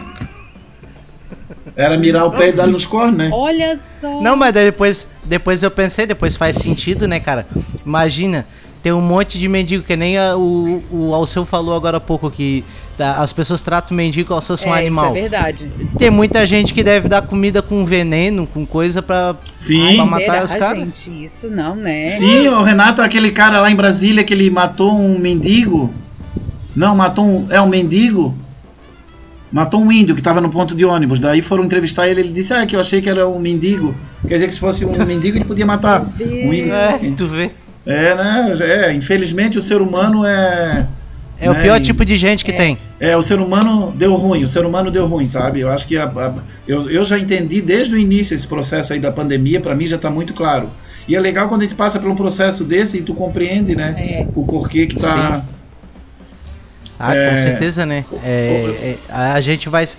Era mirar o pé e dar nos cornos, né? Olha só. Não, mas daí depois, depois eu pensei, depois faz sentido, né, cara? Imagina, tem um monte de mendigo, que nem a- o, o Alceu falou agora há pouco, que tá, as pessoas tratam o mendigo como se fosse um é, animal. Isso é verdade. Tem muita gente que deve dar comida com veneno, com coisa pra, Sim. pra matar Será, os caras. Isso não, né? Sim, o Renato, aquele cara lá em Brasília que ele matou um mendigo. Não, matou um. É um mendigo? Matou um índio que estava no ponto de ônibus. Daí foram entrevistar ele. Ele disse: Ah, que eu achei que era um mendigo. Quer dizer que se fosse um mendigo ele podia matar. Um índio. É, tu vê. É, né? É, infelizmente o ser humano é. É o né, pior e- tipo de gente que tem. É, o ser humano deu ruim, o ser humano deu ruim, sabe? Eu acho que a- a- eu, eu já entendi desde o início esse processo aí da pandemia, para mim já está muito claro. E é legal quando a gente passa por um processo desse e tu compreende, né? É. O porquê que tá. Ah, É. com certeza, né? É, é, a gente vai se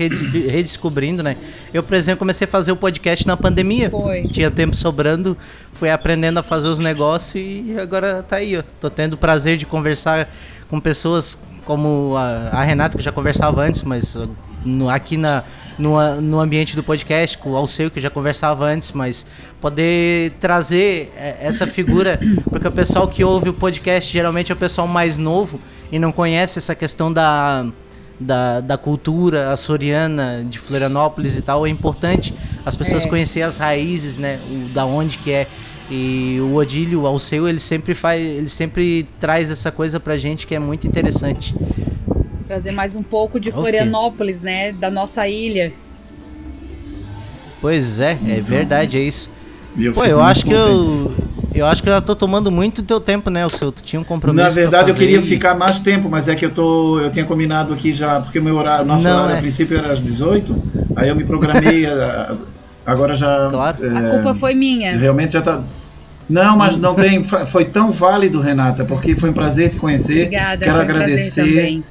redescobrindo, né? Eu, por exemplo, comecei a fazer o podcast na pandemia. Foi. Tinha tempo sobrando, fui aprendendo a fazer os negócios e agora tá aí, ó. Tô tendo o prazer de conversar com pessoas como a, a Renata, que eu já conversava antes, mas no- aqui na, no, no ambiente do podcast, com o Alceu, que eu já conversava antes, mas poder trazer é, essa figura, porque o pessoal que ouve o podcast geralmente é o pessoal mais novo e não conhece essa questão da, da, da cultura açoriana de Florianópolis e tal, é importante as pessoas É. conhecerem as raízes, né? O, da onde que é. E o Odílio, o Alceu, ele sempre faz, ele sempre traz essa coisa pra gente que é muito interessante. Trazer mais um pouco de. Florianópolis, né? Da nossa ilha. Pois é, é verdade, é isso. Pô, eu acho que contente. eu eu acho que eu já tô tomando muito do teu tempo, né, o seu, tu tinha um compromisso Na verdade, eu queria e- ficar mais tempo, mas é que eu tô. Eu tinha combinado aqui já, porque o meu horário, nosso Não, horário é. a princípio era às 18, aí eu me programei, a- a- agora já. Claro. A é, culpa foi minha. Realmente já tá. Não, mas não tem. Foi tão válido, Renata, porque foi um prazer te conhecer. Obrigada, Quero foi um prazer agradecer. também.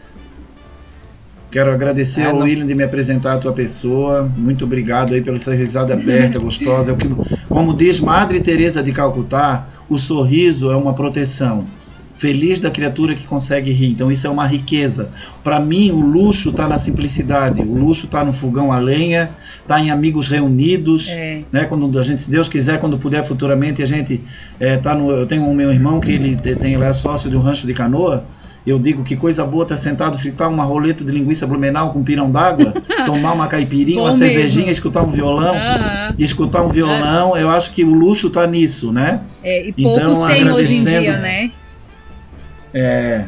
Quero agradecer Ah, ao não. William de me apresentar a tua pessoa. Muito obrigado aí pela essa risada aberta, gostosa. É o que- Como diz Madre Teresa de Calcutá, o sorriso é uma proteção. Feliz da criatura que consegue rir. Então isso é uma riqueza. Para mim, o luxo está na simplicidade. O luxo está no fogão a lenha, está em amigos reunidos, É. né? Quando a gente, se Deus quiser, quando puder futuramente, a gente é, tá no. Eu tenho o meu irmão que ele te- tem ele é sócio de um rancho de canoa. Eu digo que coisa boa tá sentado, fritar uma roleta de linguiça blumenau com pirão d'água, tomar uma caipirinha, Bom uma mesmo. cervejinha, escutar um violão. E escutar um violão, eu acho que o luxo tá nisso, né? É, e Então, poucos têm hoje em dia, né? É,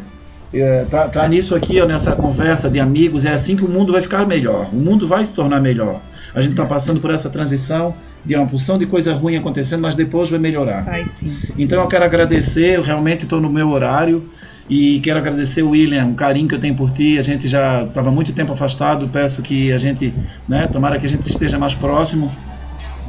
é, tá, tá nisso aqui, ó, nessa conversa de amigos, é assim que o mundo vai ficar melhor. O mundo vai se tornar melhor. A gente tá passando por essa transição de uma porção de coisa ruim acontecendo, mas depois vai melhorar. Vai sim. Então eu quero agradecer, eu realmente estou no meu horário e quero agradecer o William, o carinho que eu tenho por ti. A gente já estava muito tempo afastado, peço que a gente, né, tomara que a gente esteja mais próximo.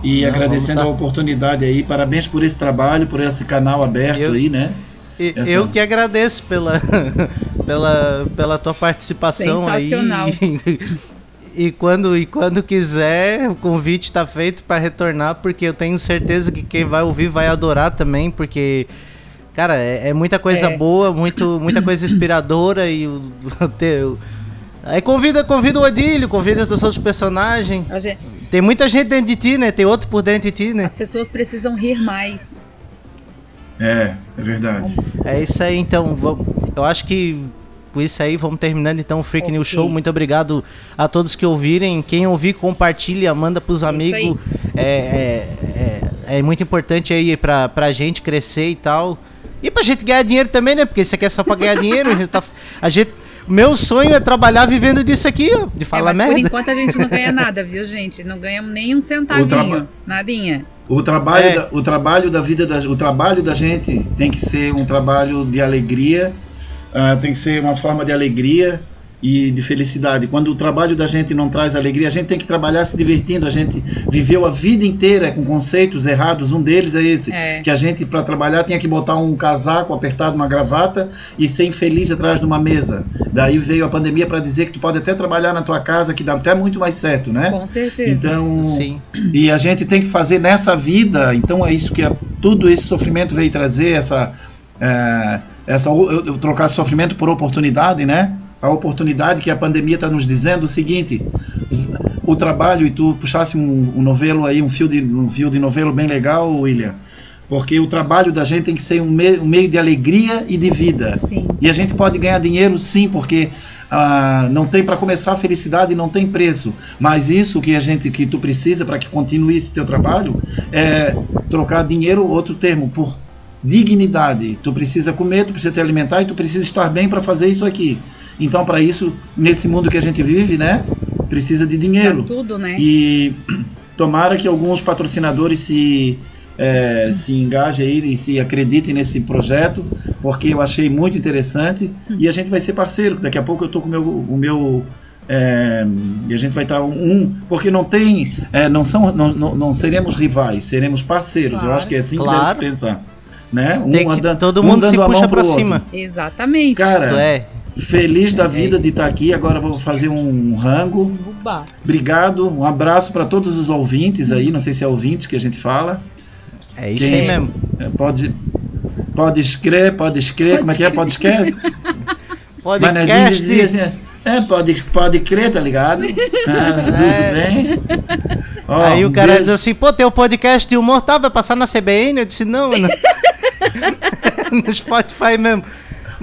E Não, agradecendo a tá. oportunidade aí, parabéns por esse trabalho, por esse canal aberto Eu- aí, né? E- Essa- Eu que agradeço pela, pela, pela tua participação Sensacional. aí. E quando, e quando quiser, o convite está feito para retornar, porque eu tenho certeza que quem vai ouvir vai adorar também, porque, cara, é, é muita coisa É. boa, muito, muita coisa inspiradora e o, o teu. Aí convida, convida o Odílio, convida os outros personagens. Gente- Tem muita gente dentro de ti, né? Tem outro por dentro de ti, né? as pessoas precisam rir mais. É, é verdade. É isso aí, então. Vamos, eu acho que com isso aí vamos terminando então o Freak News Ok. Show. Muito obrigado a todos que ouvirem. Quem ouvir, compartilha, manda pros Isso amigos. É, é, é, é muito importante aí pra, pra gente crescer e tal. E pra gente ganhar dinheiro também, né? Porque isso aqui é só pra ganhar dinheiro. A gente tá, a gente, meu sonho é trabalhar vivendo disso aqui, ó. De É, falar mas por merda. enquanto a gente não ganha nada, viu, gente? Não ganhamos nem um centavinho. traba- Nadinha. O trabalho, É. da, o trabalho da vida da, o trabalho da gente tem que ser um trabalho de alegria, ah, tem que ser uma forma de alegria e de felicidade. Quando o trabalho da gente não traz alegria, a gente tem que trabalhar se divertindo. A gente viveu a vida inteira com conceitos errados. Um deles é esse, É. que a gente para trabalhar tinha que botar um casaco apertado, uma gravata e ser infeliz atrás de uma mesa. Daí veio a pandemia para dizer que tu pode até trabalhar na tua casa, que dá até muito mais certo, né? Com certeza. Então, Sim. e a gente tem que fazer nessa vida, então é isso que é, tudo esse sofrimento veio trazer, essa, é, essa eu, eu trocar sofrimento por oportunidade, né? A oportunidade que a pandemia está nos dizendo o seguinte: o trabalho, e tu puxasse um, um novelo aí, um fio, de, um fio de novelo bem legal, William, porque o trabalho da gente tem que ser um, me, um meio de alegria e de vida. Sim. E a gente pode ganhar dinheiro sim, porque ah, não tem para começar a felicidade não tem preço. Mas isso que a gente que tu precisa para que continue esse teu trabalho é trocar dinheiro, outro termo, por dignidade. Tu precisa comer, tu precisa te alimentar e tu precisa estar bem para fazer isso aqui. Então, para isso, nesse mundo que a gente vive, né, precisa de dinheiro. Pra tudo, né? E tomara que alguns patrocinadores se, é, se engajem aí e se acreditem nesse projeto, porque eu achei muito interessante e a gente vai ser parceiro. Daqui a pouco eu tô com o meu, o meu é, e a gente vai estar um, porque não tem, é, não são, não, não, não seremos rivais, seremos parceiros. Eu Claro. acho que é assim que Claro. deve se pensar, né? Um Tem que- anda- todo um mundo dando se puxa outro. cima. Exatamente. Cara, Tu é. Feliz da vida de estar aqui. Agora vou fazer um rango. Obrigado, um abraço para todos os ouvintes aí, não sei se é ouvintes que a gente fala. É isso Quem- aí mesmo. É, Pode, pode escrever, pode escrever, como é que é? Pode escrever? Manezinho Podcast. dizia assim, é, pode, pode crer, tá ligado? Ah, Zuzu bem. Ó, Aí o cara beijo. diz assim, pô, tem o podcast de humor, tá? Vai passar na CBN? Eu disse, não, não. no Spotify mesmo.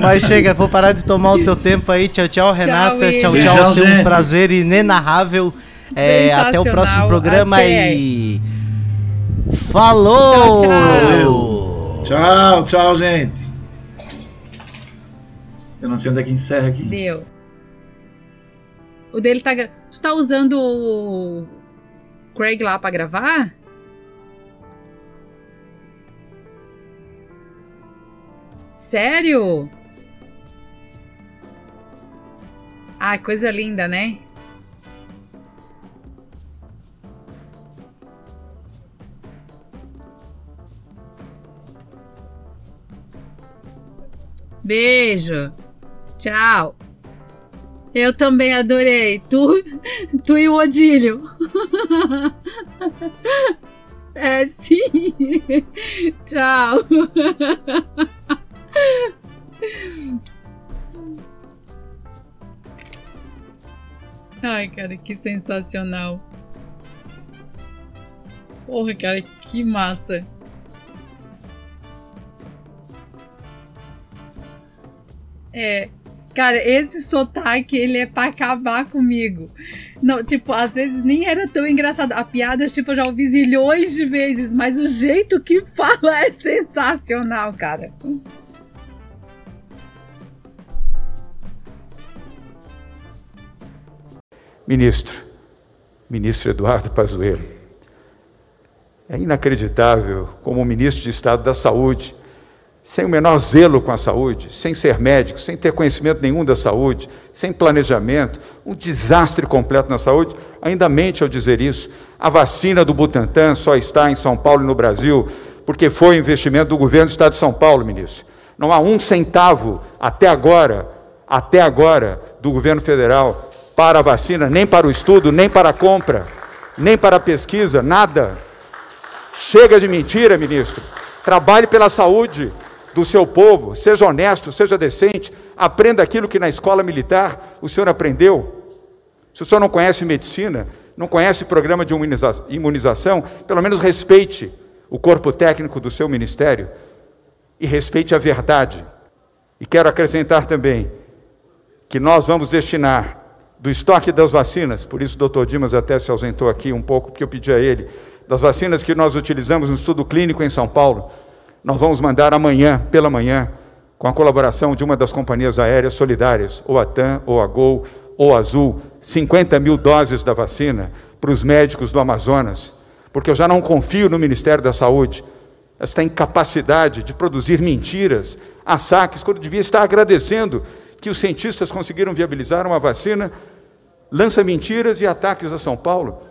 Mas chega, vou parar de tomar o teu tempo aí. Tchau, tchau, Renata. Tchau, tchau. Beijão, Foi um prazer inenarrável. É, até o próximo programa Até. e. Falou! Tchau, tchau. Valeu. Tchau, tchau, gente. Eu não sei onde é que encerra aqui. Deu. O dele tá. gra- Tu tá usando o Craig lá pra gravar? Sério? Ah, coisa linda, né? Beijo. Tchau. Eu também adorei. Tu, tu e o Odílio. É sim. Tchau. Ai, cara, que sensacional. Porra, cara, que massa. É, cara, esse sotaque, ele é pra acabar comigo. Não, tipo, às vezes nem era tão engraçado. A piada, tipo, eu já ouvi zilhões de vezes, mas o jeito que fala é sensacional, cara. Ministro, ministro Eduardo Pazuello, é inacreditável como o ministro de Estado da Saúde, sem o menor zelo com a saúde, sem ser médico, sem ter conhecimento nenhum da saúde, sem planejamento, um desastre completo na saúde, ainda mente ao dizer isso. A vacina do Butantan só está em São Paulo e no Brasil porque foi investimento do governo do Estado de São Paulo, ministro. Não há um centavo até agora, até agora, do governo federal para a vacina, nem para o estudo, nem para a compra, nem para a pesquisa, nada. Chega de mentira, ministro. Trabalhe pela saúde do seu povo, seja honesto, seja decente, aprenda aquilo que na escola militar o senhor aprendeu. Se o senhor não conhece medicina, não conhece programa de imunização, pelo menos respeite o corpo técnico do seu ministério e respeite a verdade. E quero acrescentar também que nós vamos destinar do estoque das vacinas, por isso o doutor Dimas até se ausentou aqui um pouco, porque eu pedi a ele, das vacinas que nós utilizamos no estudo clínico em São Paulo, nós vamos mandar amanhã, pela manhã, com a colaboração de uma das companhias aéreas solidárias, ou a TAM, ou a Gol, ou a Azul, 50 mil doses da vacina para os médicos do Amazonas, porque eu já não confio no Ministério da Saúde, esta incapacidade de produzir mentiras, saques, quando devia estar agradecendo que os cientistas conseguiram viabilizar uma vacina, lança mentiras e ataques a São Paulo.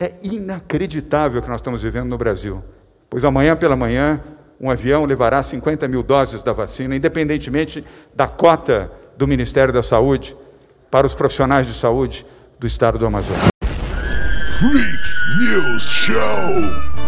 É inacreditável o que nós estamos vivendo no Brasil. Pois amanhã pela manhã, um avião levará 50 mil doses da vacina, independentemente da cota do Ministério da Saúde, para os profissionais de saúde do estado do Amazonas. Freak News Show!